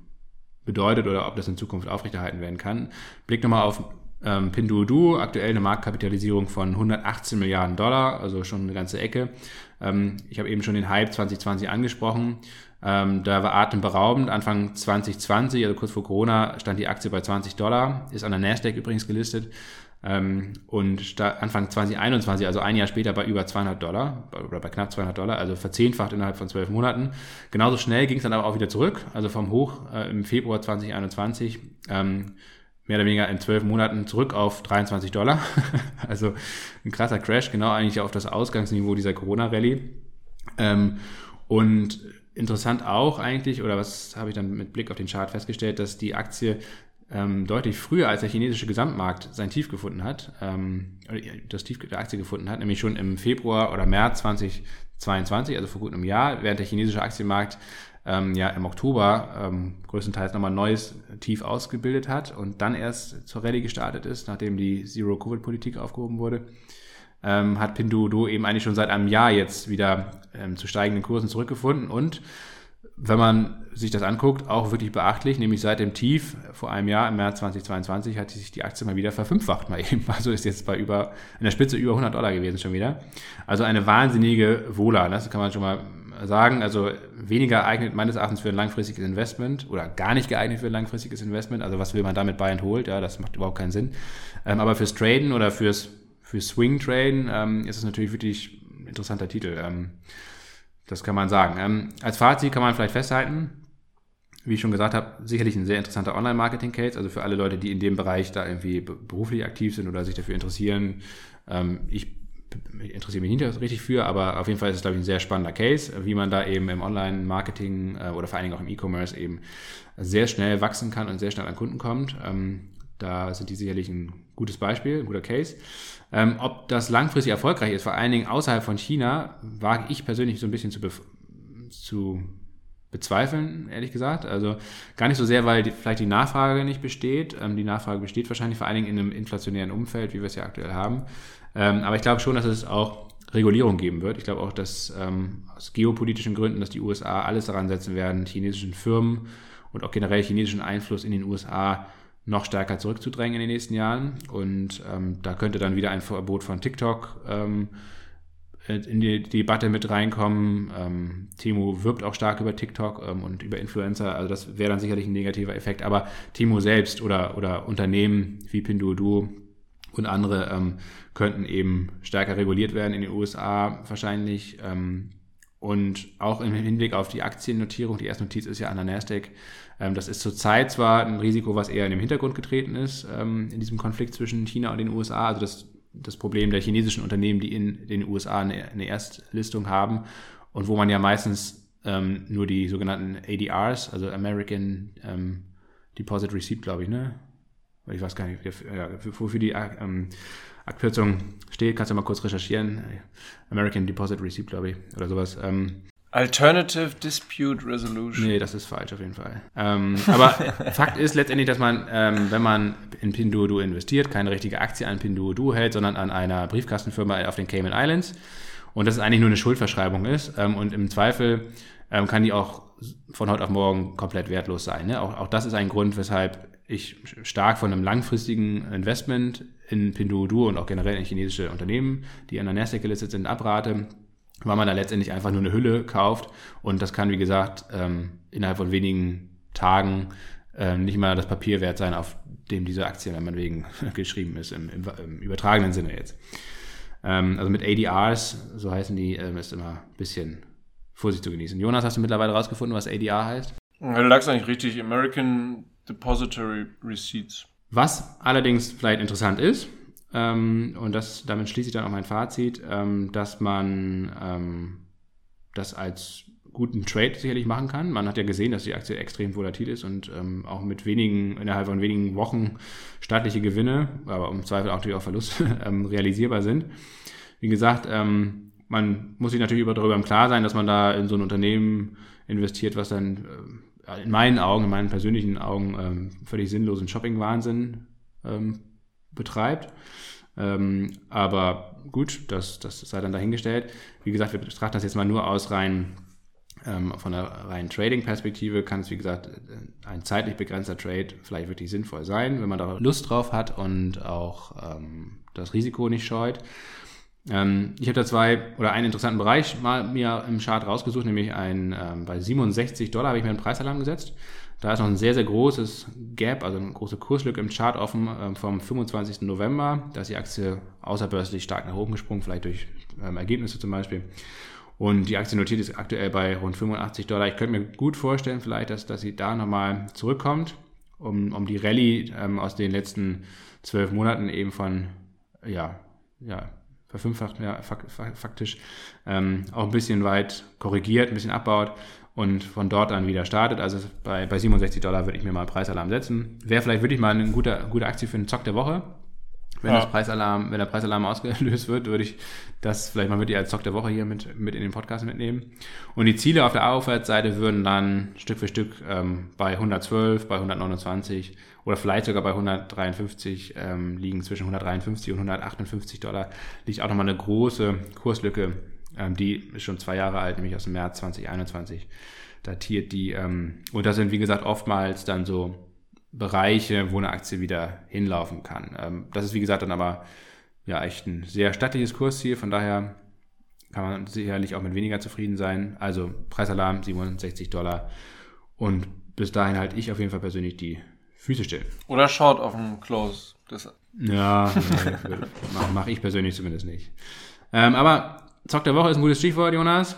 bedeutet oder ob das in Zukunft aufrechterhalten werden kann. Blick nochmal auf ähm, Pinduoduo, aktuell eine Marktkapitalisierung von 118 Milliarden Dollar, also schon eine ganze Ecke. Ähm, ich habe eben schon den Hype 2020 angesprochen. Ähm, da war atemberaubend. Anfang 2020, also kurz vor Corona, stand die Aktie bei 20 Dollar, ist an der Nasdaq übrigens gelistet. Ähm, und Anfang 2021, also ein Jahr später, bei über 200 Dollar oder bei knapp 200 Dollar, also verzehnfacht innerhalb von zwölf Monaten. Genauso schnell ging es dann aber auch wieder zurück, also vom Hoch äh, im Februar 2021. Ähm, mehr oder weniger in zwölf Monaten zurück auf 23 Dollar. also ein krasser Crash, genau eigentlich auf das Ausgangsniveau dieser Corona-Rallye. Ähm, und Interessant auch eigentlich, oder was habe ich dann mit Blick auf den Chart festgestellt, dass die Aktie ähm, deutlich früher als der chinesische Gesamtmarkt sein Tief gefunden hat, ähm, das Tief der Aktie gefunden hat, nämlich schon im Februar oder März 2022, also vor gut einem Jahr, während der chinesische Aktienmarkt ähm, ja im Oktober ähm, größtenteils nochmal neues Tief ausgebildet hat und dann erst zur Rallye gestartet ist, nachdem die Zero-Covid-Politik aufgehoben wurde ähm, hat Pinduoduo eben eigentlich schon seit einem Jahr jetzt wieder ähm, zu steigenden Kursen zurückgefunden und wenn man sich das anguckt, auch wirklich beachtlich, nämlich seit dem Tief vor einem Jahr im März 2022 hat sich die Aktie mal wieder verfünffacht mal eben. Also ist jetzt bei über, in der Spitze über 100 Dollar gewesen schon wieder. Also eine wahnsinnige Wohler, das kann man schon mal sagen. Also weniger geeignet meines Erachtens für ein langfristiges Investment oder gar nicht geeignet für ein langfristiges Investment. Also was will man damit bei und holt? Ja, das macht überhaupt keinen Sinn. Ähm, aber fürs Traden oder fürs für Swing Traden ähm, ist es natürlich wirklich ein interessanter Titel. Ähm, das kann man sagen. Ähm, als Fazit kann man vielleicht festhalten, wie ich schon gesagt habe, sicherlich ein sehr interessanter Online-Marketing-Case. Also für alle Leute, die in dem Bereich da irgendwie beruflich aktiv sind oder sich dafür interessieren. Ähm, ich interessiere mich nicht richtig für, aber auf jeden Fall ist es, glaube ich, ein sehr spannender Case, wie man da eben im Online-Marketing äh, oder vor allen Dingen auch im E-Commerce eben sehr schnell wachsen kann und sehr schnell an Kunden kommt. Da sind die sicherlich ein gutes Beispiel, ein guter Case. Ähm, ob das langfristig erfolgreich ist, vor allen Dingen außerhalb von China, wage ich persönlich so ein bisschen zu, zu bezweifeln, ehrlich gesagt. Also gar nicht so sehr, weil die, vielleicht die Nachfrage nicht besteht. Ähm, die Nachfrage besteht wahrscheinlich vor allen Dingen in einem inflationären Umfeld, wie wir es ja aktuell haben. Ähm, aber ich glaube schon, dass es auch Regulierung geben wird. Ich glaube auch, dass ähm, aus geopolitischen Gründen, dass die USA alles daran setzen werden, chinesischen Firmen und auch generell chinesischen Einfluss in den USA noch stärker zurückzudrängen in den nächsten Jahren. Und ähm, da könnte dann wieder ein Verbot von TikTok ähm, in die Debatte mit reinkommen. Ähm, Timo wirbt auch stark über TikTok ähm, und über Influencer, also das wäre dann sicherlich ein negativer Effekt. Aber Timo selbst oder, oder Unternehmen wie Pinduoduo und andere ähm, könnten eben stärker reguliert werden in den USA wahrscheinlich. Ähm, und auch im Hinblick auf die Aktiennotierung, die erste Notiz ist ja an der Nasdaq. Ähm, das ist zurzeit zwar ein Risiko, was eher in den Hintergrund getreten ist, ähm, in diesem Konflikt zwischen China und den USA. Also das, das Problem der chinesischen Unternehmen, die in den USA eine, Erstlistung haben und wo man ja meistens ähm, nur die sogenannten ADRs, also American Deposit Receipt, glaube ich, ne? Ich weiß gar nicht, wofür die Abkürzung steht, kannst du mal kurz recherchieren. American Deposit Receipt, glaube ich, oder sowas. Alternative Dispute Resolution. Nee, das ist falsch auf jeden Fall. Ähm, aber Fakt ist letztendlich, dass man, ähm, wenn man in Pinduoduo investiert, keine richtige Aktie an Pinduoduo hält, sondern an einer Briefkastenfirma auf den Cayman Islands und das eigentlich nur eine Schuldverschreibung ist ähm, und im Zweifel ähm, kann die auch von heute auf morgen komplett wertlos sein. Ne? Auch, auch das ist ein Grund, weshalb ich stark von einem langfristigen Investment in Pinduoduo und auch generell in chinesische Unternehmen, die an der Nasdaq gelistet sind, abrate, weil man da letztendlich einfach nur eine Hülle kauft und das kann, wie gesagt, ähm, innerhalb von wenigen Tagen ähm, nicht mal das Papier wert sein, auf dem diese Aktie, wenn man wegen geschrieben ist, im, im, im übertragenen Sinne jetzt. Ähm, also mit ADRs, so heißen die, ähm, ist immer ein bisschen Vorsicht zu genießen. Jonas, hast du mittlerweile rausgefunden, was ADR heißt? Ja, du lagst eigentlich richtig. American Depository Receipts. Was allerdings vielleicht interessant ist, ähm, und das, damit schließe ich dann auch mein Fazit, ähm, dass man ähm, das als guten Trade sicherlich machen kann. Man hat ja gesehen, dass die Aktie extrem volatil ist und ähm, auch mit wenigen, innerhalb von wenigen Wochen staatliche Gewinne, aber im Zweifel auch natürlich auch Verluste ähm, realisierbar sind. Wie gesagt, ähm, man muss sich natürlich darüber im Klar sein, dass man da in so ein Unternehmen investiert, was dann in meinen Augen, in meinen persönlichen Augen völlig sinnlosen Shopping-Wahnsinn ähm, betreibt. Ähm, aber gut, das, das sei dann dahingestellt. Wie gesagt, wir betrachten das jetzt mal nur aus rein ähm, von einer reinen Trading-Perspektive kann es, wie gesagt, ein zeitlich begrenzter Trade vielleicht wirklich sinnvoll sein, wenn man da Lust drauf hat und auch ähm, das Risiko nicht scheut. Ähm, ich habe da zwei oder einen interessanten Bereich mal mir im Chart rausgesucht, nämlich ein, ähm, bei 67 Dollar habe ich mir einen Preisalarm gesetzt. Da ist noch ein sehr, sehr großes Gap, also eine große Kurslücke im Chart offen ähm, vom 25. November. Da ist die Aktie außerbörslich stark nach oben gesprungen, vielleicht durch ähm, Ergebnisse zum Beispiel. Und die Aktie notiert ist aktuell bei rund 85 Dollar. Ich könnte mir gut vorstellen, vielleicht, dass, dass sie da nochmal zurückkommt, um, um die Rallye ähm, aus den letzten zwölf Monaten eben von, ja, ja, verfünffacht, ja, faktisch, ähm, auch ein bisschen weit korrigiert, ein bisschen abbaut und von dort an wieder startet. Also bei, bei 67 Dollar würde ich mir mal Preisalarm setzen. Wäre vielleicht wirklich mal eine gute, gute Aktie für einen Zock der Woche. Wenn, ja. das Preisalarm, wenn der Preisalarm ausgelöst wird, würde ich das vielleicht mal mit dir als Zock der Woche hier mit, mit in den Podcast mitnehmen. Und die Ziele auf der Aufwärtsseite würden dann Stück für Stück ähm, bei 112, bei 129 oder vielleicht sogar bei 153 ähm, liegen. Zwischen 153 und 158 Dollar liegt auch nochmal eine große Kurslücke. Ähm, die ist schon zwei Jahre alt, nämlich aus dem März 2021 datiert die. Ähm, und das sind, wie gesagt, oftmals dann so Bereiche, wo eine Aktie wieder hinlaufen kann. Ähm, das ist, wie gesagt, dann aber ja echt ein sehr stattliches Kursziel. Von daher kann man sicherlich auch mit weniger zufrieden sein. Also Preisalarm 67 Dollar. Und bis dahin halte ich auf jeden Fall persönlich die Füße still. Oder schaut auf den Close. Das ja, nee, mache mach ich persönlich zumindest nicht. Ähm, aber Zock der Woche ist ein gutes Stichwort, Jonas.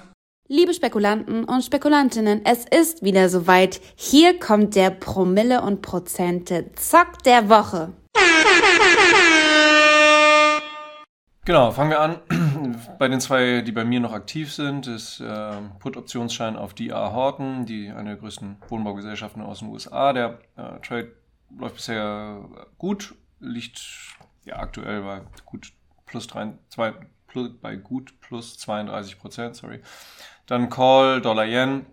Liebe Spekulanten und Spekulantinnen, es ist wieder soweit. Hier kommt der Promille und Prozente Zock der Woche. Genau, fangen wir an. Bei den zwei, die bei mir noch aktiv sind, ist äh, Put-Optionsschein auf DR Horton, die eine der größten Wohnbaugesellschaften aus den USA. Der äh, Trade läuft bisher gut, liegt ja aktuell bei gut plus, 3, 2, plus bei gut plus 32 Prozent, sorry. Dann Call, Dollar Yen,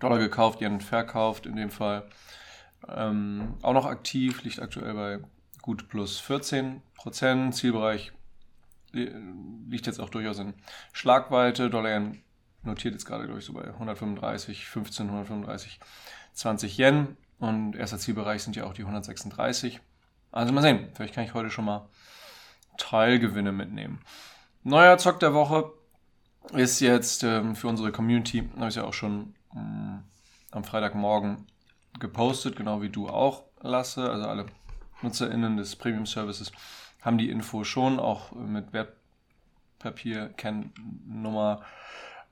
Dollar gekauft, Yen verkauft in dem Fall. Ähm, auch noch aktiv, liegt aktuell bei gut plus 14 Prozent. Zielbereich liegt jetzt auch durchaus in Schlagweite. Dollar Yen notiert jetzt gerade, glaube ich, so bei 135, 15, 135, 20 Yen. Und erster Zielbereich sind ja auch die 136. Also mal sehen, vielleicht kann ich heute schon mal Teilgewinne mitnehmen. Neuer Zock der Woche ist jetzt ähm, für unsere Community, habe ich ja auch schon ähm, am Freitagmorgen gepostet, genau wie du auch, Lasse. Also alle NutzerInnen des Premium Services haben die Info schon, auch mit Wertpapier, Kennnummer,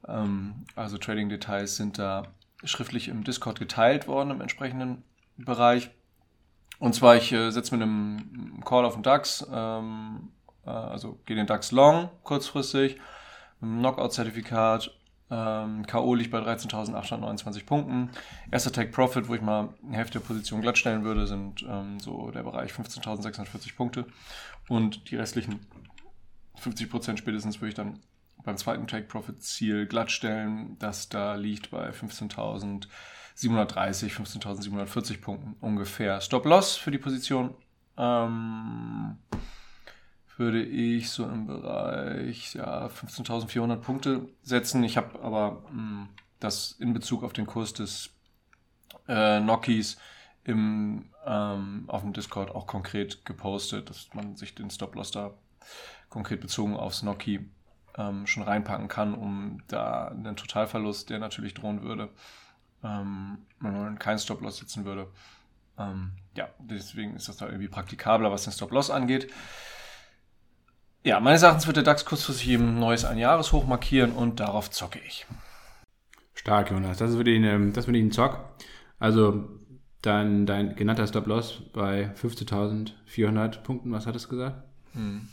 ähm, also Trading-Details sind da schriftlich im Discord geteilt worden im entsprechenden Bereich. Und zwar, ich äh, setze mit einem Call auf den DAX, ähm, äh, also gehe den DAX long kurzfristig Knockout-Zertifikat. Ähm, K.O. liegt bei 13.829 Punkten. Erster Take Profit, wo ich mal eine Hälfte der Position glatt stellen würde, sind ähm, so der Bereich 15.640 Punkte. Und die restlichen 50% spätestens würde ich dann beim zweiten Take Profit Ziel glatt stellen. Das da liegt bei 15.730, 15.740 Punkten ungefähr. Stop Loss für die Position. Ähm, würde ich so im Bereich ja, 15.400 Punkte setzen. Ich habe aber mh, hm, das in Bezug auf den Kurs des äh, Nokis im, ähm, auf dem Discord auch konkret gepostet, dass man sich den Stop-Loss da konkret bezogen aufs Noki ähm, schon reinpacken kann, um da einen Totalverlust, der natürlich drohen würde, ähm, wenn man keinen Stop-Loss setzen würde. Ähm, ja, deswegen ist das da irgendwie praktikabler, was den Stop-Loss angeht. Ja, meines Erachtens wird der DAX kurzfristig eben neues Einjahreshoch markieren und darauf zocke ich. Stark, Jonas. Das wird Ihnen, das wird Ihnen Zock. Also dein, dein genannter Stop-Loss bei 15.400 Punkten, was hattest du gesagt? Hm.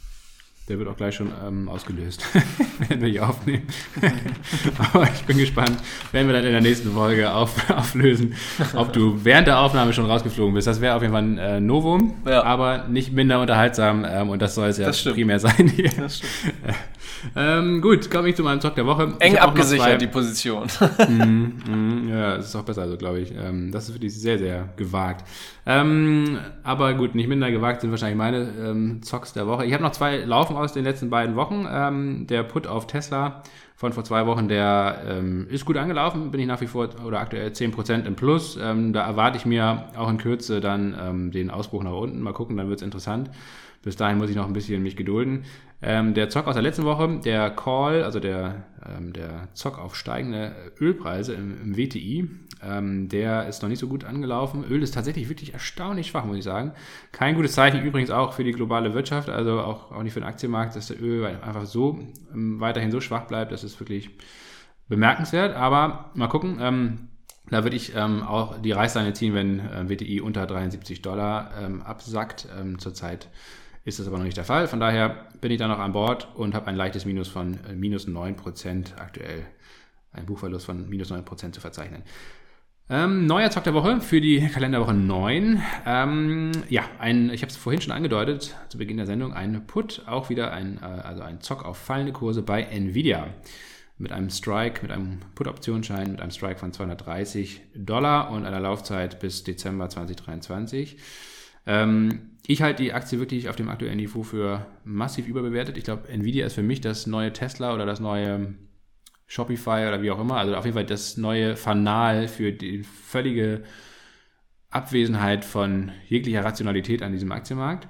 Der wird auch gleich schon ähm, ausgelöst, wenn wir hier aufnehmen. Aber ich bin gespannt, werden wir dann in der nächsten Folge auf, auflösen, ob du während der Aufnahme schon rausgeflogen bist. Das wäre auf jeden Fall ein äh, Novum, ja. aber nicht minder unterhaltsam ähm, und das soll es ja primär sein hier. Das stimmt. Ähm, gut, komme ich zu meinem Talk der Woche. Eng abgesichert, die Position. mm, mm, ja, das ist auch besser, also glaube ich. Ähm, das ist wirklich sehr, sehr gewagt. Ähm, aber gut, nicht minder gewagt sind wahrscheinlich meine ähm, Zocks der Woche. Ich habe noch zwei laufen aus den letzten beiden Wochen. Ähm, der Put auf Tesla von vor zwei Wochen, der ähm, ist gut angelaufen, bin ich nach wie vor oder aktuell 10% im Plus. Ähm, da erwarte ich mir auch in Kürze dann ähm, den Ausbruch nach unten. Mal gucken, dann wird es interessant. Bis dahin muss ich noch ein bisschen mich gedulden. Ähm, der Zock aus der letzten Woche, der Call, also der, ähm, der Zock auf steigende Ölpreise im, im WTI, ähm, der ist noch nicht so gut angelaufen. Öl ist tatsächlich wirklich erstaunlich schwach, muss ich sagen. Kein gutes Zeichen übrigens auch für die globale Wirtschaft, also auch, auch nicht für den Aktienmarkt, dass der Öl einfach so ähm, weiterhin so schwach bleibt. Das ist wirklich bemerkenswert. Aber mal gucken. Ähm, da würde ich ähm, auch die Reißleine ziehen, wenn äh, WTI unter 73 Dollar ähm, absackt. Ähm, zurzeit ist das aber noch nicht der Fall. Von daher bin ich da noch an Bord und habe ein leichtes Minus von äh, minus 9% aktuell. Ein Buchverlust von minus 9% zu verzeichnen. Ähm, neuer Zock der Woche für die Kalenderwoche 9. Ähm, ja, ein, ich habe es vorhin schon angedeutet, zu Beginn der Sendung, ein Put, auch wieder ein, äh, also ein Zock auf fallende Kurse bei Nvidia. Mit einem Strike, mit einem Put-Optionsschein, mit einem Strike von 230 Dollar und einer Laufzeit bis Dezember 2023. Ähm, ich halte die Aktie wirklich auf dem aktuellen Niveau für massiv überbewertet. Ich glaube, Nvidia ist für mich das neue Tesla oder das neue Shopify oder wie auch immer. Also auf jeden Fall das neue Fanal für die völlige Abwesenheit von jeglicher Rationalität an diesem Aktienmarkt.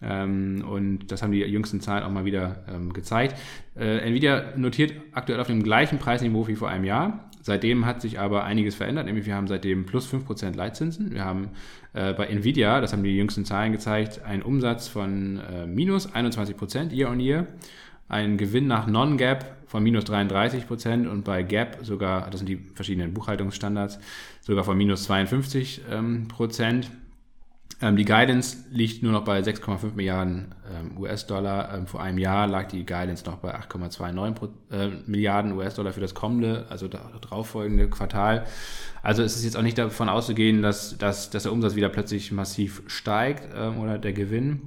Ähm, und das haben die jüngsten Zahlen auch mal wieder ähm, gezeigt. Äh, Nvidia notiert aktuell auf dem gleichen Preisniveau wie vor einem Jahr. Seitdem hat sich aber einiges verändert, nämlich wir haben seitdem plus 5% Leitzinsen. Wir haben äh, bei Nvidia, das haben die jüngsten Zahlen gezeigt, einen Umsatz von äh, minus 21% year on year einen Gewinn nach Non-Gap von minus 33 Prozent und bei Gap sogar, das sind die verschiedenen Buchhaltungsstandards, sogar von minus 52 ähm, Prozent. Ähm, die Guidance liegt nur noch bei 6,5 Milliarden ähm, US-Dollar. Ähm, vor einem Jahr lag die Guidance noch bei 8,29 äh, Milliarden US-Dollar für das kommende, also darauffolgende Quartal. Also es ist jetzt auch nicht davon auszugehen, dass, dass, dass der Umsatz wieder plötzlich massiv steigt ähm, oder der Gewinn.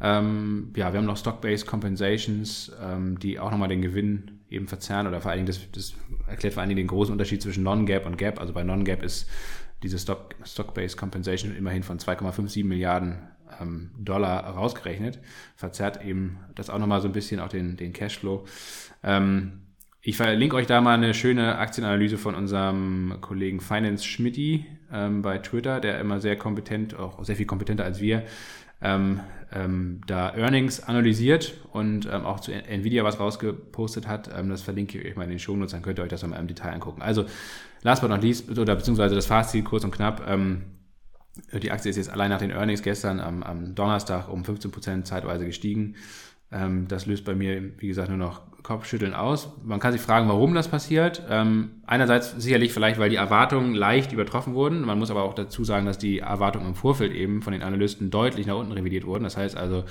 Ähm, ja, wir haben noch Stock-Based Compensations, ähm, die auch nochmal den Gewinn eben verzerren oder vor allen Dingen, das, das erklärt vor allen Dingen den großen Unterschied zwischen Non-Gap und Gap. Also bei Non-Gap ist diese Stock-Based Stock Compensation immerhin von 2,57 Milliarden ähm, Dollar rausgerechnet, verzerrt eben das auch nochmal so ein bisschen auch den, den Cashflow. Ähm, ich verlinke euch da mal eine schöne Aktienanalyse von unserem Kollegen Finance Schmidti ähm, bei Twitter, der immer sehr kompetent, auch sehr viel kompetenter als wir, ähm, ähm, da Earnings analysiert und ähm, auch zu Nvidia was rausgepostet hat. Ähm, das verlinke ich euch mal in den Shownotes, dann könnt ihr euch das mal im Detail angucken. Also, last but not least, oder beziehungsweise das Fazit kurz und knapp. Ähm, die Aktie ist jetzt allein nach den Earnings gestern am, am Donnerstag um 15% zeitweise gestiegen. Ähm, das löst bei mir, wie gesagt, nur noch Kopfschütteln aus. Man kann sich fragen, warum das passiert. Ähm, einerseits sicherlich vielleicht, weil die Erwartungen leicht übertroffen wurden. Man muss aber auch dazu sagen, dass die Erwartungen im Vorfeld eben von den Analysten deutlich nach unten revidiert wurden. Das heißt also,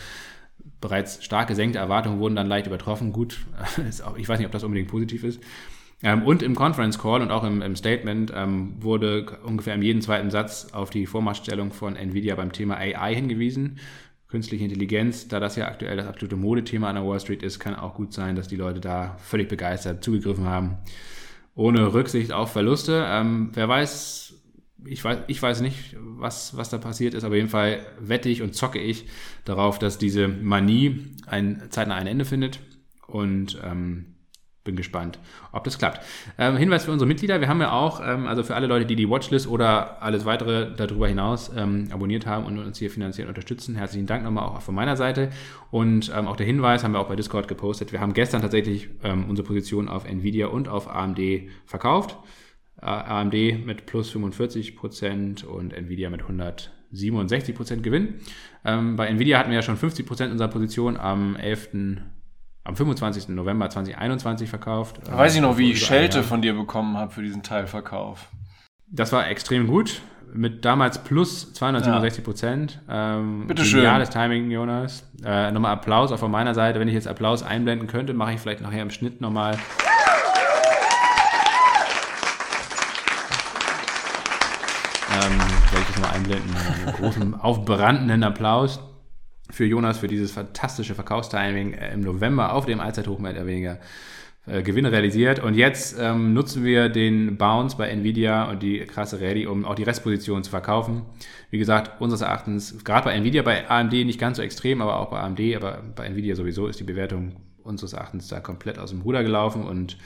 bereits stark gesenkte Erwartungen wurden dann leicht übertroffen. Gut, ich weiß nicht, ob das unbedingt positiv ist. Ähm, und im Conference Call und auch im, im Statement ähm, wurde ungefähr in jedem zweiten Satz auf die Vormachtstellung von Nvidia beim Thema AI hingewiesen. Künstliche Intelligenz, da das ja aktuell das absolute Modethema an der Wall Street ist, kann auch gut sein, dass die Leute da völlig begeistert zugegriffen haben, ohne Rücksicht auf Verluste. Ähm, wer weiß, ich weiß, ich weiß nicht, was, was da passiert ist, aber jeden Fall wette ich und zocke ich darauf, dass diese Manie ein, zeitnah ein Ende findet. Und ähm, bin gespannt, ob das klappt. Ähm, Hinweis für unsere Mitglieder, wir haben ja auch, ähm, also für alle Leute, die die Watchlist oder alles weitere darüber hinaus ähm, abonniert haben und uns hier finanziell unterstützen, herzlichen Dank nochmal auch von meiner Seite. Und ähm, auch der Hinweis haben wir auch bei Discord gepostet. Wir haben gestern tatsächlich ähm, unsere Position auf Nvidia und auf AMD verkauft. Äh, AMD mit plus 45 Prozent und Nvidia mit 167 Prozent Gewinn. Ähm, bei Nvidia hatten wir ja schon 50 Prozent unserer Position am 11 am 25. November 2021 verkauft. Da weiß ich noch, wie ich Schelte von dir bekommen habe für diesen Teilverkauf. Das war extrem gut. Mit damals plus 267 Prozent. Ja. Ähm, Bitte schön. Geniales Timing, Jonas. Äh, nochmal Applaus auch von meiner Seite. Wenn ich jetzt Applaus einblenden könnte, mache ich vielleicht nachher im Schnitt nochmal. Ähm, werde ich das mal einblenden. Einen großen, aufbrandenden Applaus für Jonas für dieses fantastische Verkaufstiming äh, im November auf dem Allzeithoch mehr oder weniger äh, Gewinne realisiert. Und jetzt ähm, nutzen wir den Bounce bei Nvidia und die krasse Rallye, um auch die Restposition zu verkaufen. Wie gesagt, unseres Erachtens, gerade bei Nvidia, bei AMD nicht ganz so extrem, aber auch bei AMD, aber bei Nvidia sowieso ist die Bewertung unseres Erachtens da komplett aus dem Ruder gelaufen. Und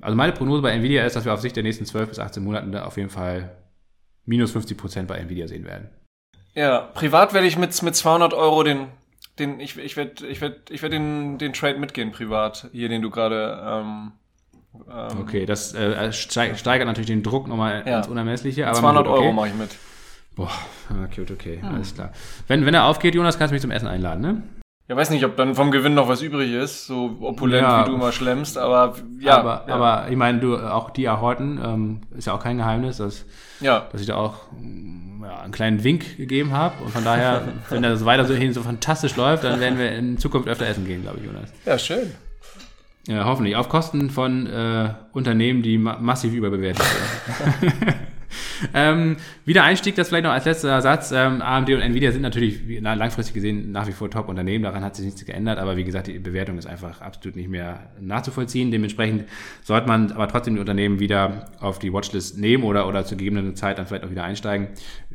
also meine Prognose bei Nvidia ist, dass wir auf Sicht der nächsten 12 bis 18 Monate auf jeden Fall minus 50 Prozent bei Nvidia sehen werden. Ja, privat werde ich mit, mit 200 Euro den, den ich, ich werde ich werd, ich werd den, den Trade mitgehen, privat, hier, den du gerade. Ähm, ähm, okay, das äh, steigert natürlich den Druck nochmal ja. ins Unermessliche. Aber 200 okay. Euro mache ich mit. Boah, okay, okay, hm. alles klar. Wenn, wenn er aufgeht, Jonas, kannst du mich zum Essen einladen, ne? Ja, weiß nicht, ob dann vom Gewinn noch was übrig ist, so opulent ja. wie du immer schlemmst, aber ja. Aber, ja. aber ich meine, du, auch die Horton, ähm, ist ja auch kein Geheimnis, dass, ja. dass ich da auch ja, einen kleinen Wink gegeben habe. Und von daher, wenn das weiter so hin so fantastisch läuft, dann werden wir in Zukunft öfter essen gehen, glaube ich, Jonas. Ja, schön. Ja, hoffentlich. Auf Kosten von äh, Unternehmen, die ma massiv überbewertet werden. ähm, wieder Einstieg, das vielleicht noch als letzter Satz. Ähm, AMD und Nvidia sind natürlich langfristig gesehen nach wie vor Top-Unternehmen, daran hat sich nichts geändert, aber wie gesagt, die Bewertung ist einfach absolut nicht mehr nachzuvollziehen. Dementsprechend sollte man aber trotzdem die Unternehmen wieder auf die Watchlist nehmen oder, oder zu gegebener Zeit dann vielleicht auch wieder einsteigen.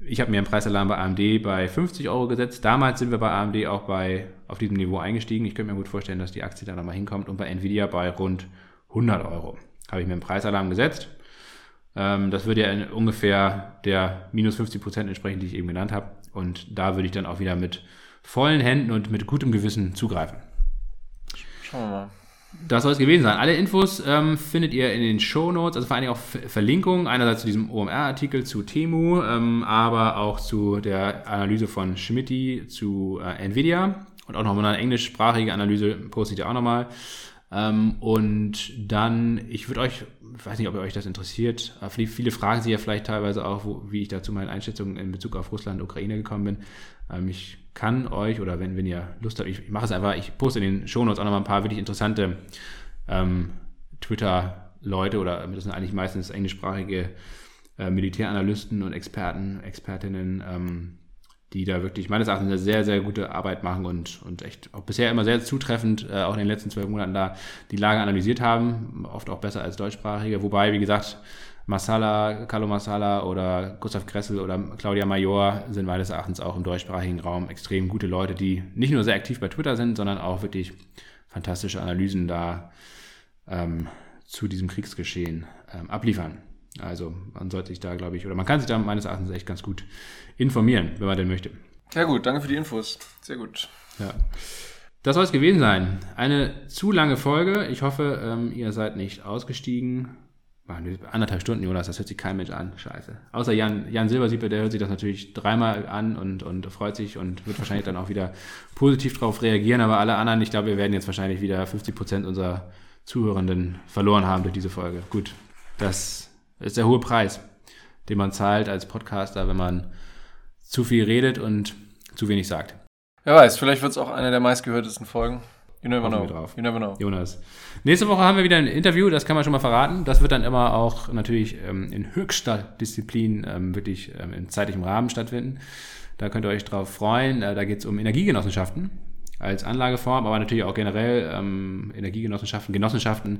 Ich habe mir einen Preisalarm bei AMD bei 50 Euro gesetzt. Damals sind wir bei AMD auch bei, auf diesem Niveau eingestiegen. Ich könnte mir gut vorstellen, dass die Aktie da nochmal hinkommt und bei Nvidia bei rund 100 Euro. Habe ich mir einen Preisalarm gesetzt. Ähm, das würde ja ungefähr der minus 50 Prozent entsprechen, die ich eben genannt habe. Und da würde ich dann auch wieder mit vollen Händen und mit gutem Gewissen zugreifen. Schauen wir mal. Das soll es gewesen sein. Alle Infos ähm, findet ihr in den Show Notes, also vor allen Dingen auch Verlinkungen, einerseits zu diesem OMR-Artikel zu Temu, ähm, aber auch zu der Analyse von Schmidti zu äh, Nvidia. und auch nochmal eine englischsprachige Analyse poste ich da auch nochmal. Ähm, und dann, ich würde euch, ich weiß nicht, ob ihr euch das interessiert, aber viele fragen sich ja vielleicht teilweise auch, wo, wie ich da zu meinen Einschätzungen in Bezug auf Russland und Ukraine gekommen bin. Ähm, ich kann euch, oder wenn, wenn ihr Lust habt, ich, ich mache es einfach, ich poste in den Shownotes auch nochmal ein paar wirklich interessante ähm, Twitter-Leute oder das sind eigentlich meistens englischsprachige äh, Militäranalysten und Experten, Expertinnen, ähm, die da wirklich meines Erachtens eine sehr, sehr gute Arbeit machen und, und echt auch bisher immer sehr zutreffend, äh, auch in den letzten zwölf Monaten da die Lage analysiert haben, oft auch besser als deutschsprachige. Wobei, wie gesagt, Masala, Carlo Masala oder Gustav Gressel oder Claudia Major sind meines Erachtens auch im deutschsprachigen Raum extrem gute Leute, die nicht nur sehr aktiv bei Twitter sind, sondern auch wirklich fantastische Analysen da ähm, zu diesem Kriegsgeschehen ähm, abliefern. Also man sollte sich da, glaube ich, oder man kann sich da meines Erachtens echt ganz gut informieren, wenn man denn möchte. Ja gut, danke für die Infos. Sehr gut. Ja. Das soll es gewesen sein. Eine zu lange Folge. Ich hoffe, ähm, ihr seid nicht ausgestiegen. Anderthalb Stunden, Jonas, das hört sich kein Mensch an. Scheiße. Außer Jan, Jan Silbersieper, der hört sich das natürlich dreimal an und, und freut sich und wird wahrscheinlich dann auch wieder positiv darauf reagieren. Aber alle anderen, ich glaube, wir werden jetzt wahrscheinlich wieder 50 Prozent unserer Zuhörenden verloren haben durch diese Folge. Gut, das ist der hohe Preis, den man zahlt als Podcaster, wenn man zu viel redet und zu wenig sagt. Wer weiß, vielleicht wird es auch eine der meistgehörtesten Folgen. You never know. Drauf. You never know. Jonas. Nächste Woche haben wir wieder ein Interview, das kann man schon mal verraten. Das wird dann immer auch natürlich ähm, in höchster Disziplin ähm, wirklich ähm, im zeitlichen Rahmen stattfinden. Da könnt ihr euch drauf freuen. Äh, da geht es um Energiegenossenschaften als Anlageform, aber natürlich auch generell ähm, Energiegenossenschaften, Genossenschaften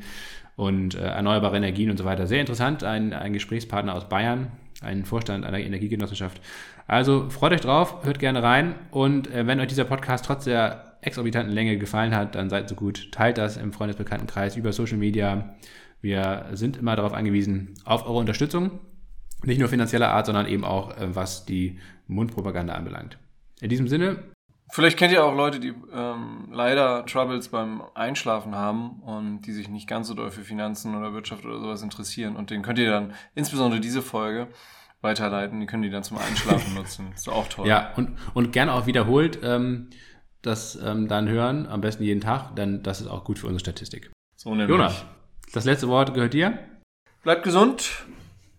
und äh, erneuerbare Energien und so weiter. Sehr interessant, ein, ein Gesprächspartner aus Bayern, ein Vorstand einer Energiegenossenschaft. Also freut euch drauf, hört gerne rein und äh, wenn euch dieser Podcast trotz der exorbitanten Länge gefallen hat, dann seid so gut, teilt das im Freundesbekanntenkreis über Social Media. Wir sind immer darauf angewiesen, auf eure Unterstützung. Nicht nur finanzieller Art, sondern eben auch, äh, was die Mundpropaganda anbelangt. In diesem Sinne, Vielleicht kennt ihr auch Leute, die ähm, leider Troubles beim Einschlafen haben und die sich nicht ganz so doll für Finanzen oder Wirtschaft oder sowas interessieren. Und denen könnt ihr dann insbesondere diese Folge weiterleiten. Die können die dann zum Einschlafen nutzen. Ist auch toll. Ja, und, und gerne auch wiederholt ähm, das ähm, dann hören, am besten jeden Tag, denn das ist auch gut für unsere Statistik. So nämlich. Jonas, das letzte Wort gehört dir. Bleibt gesund.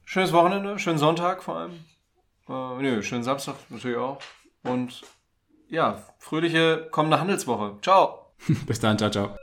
Schönes Wochenende, schönen Sonntag vor allem. Äh, nö, schönen Samstag natürlich auch. Und ja, fröhliche kommende Handelswoche. Ciao. Bis dann, ciao, ciao.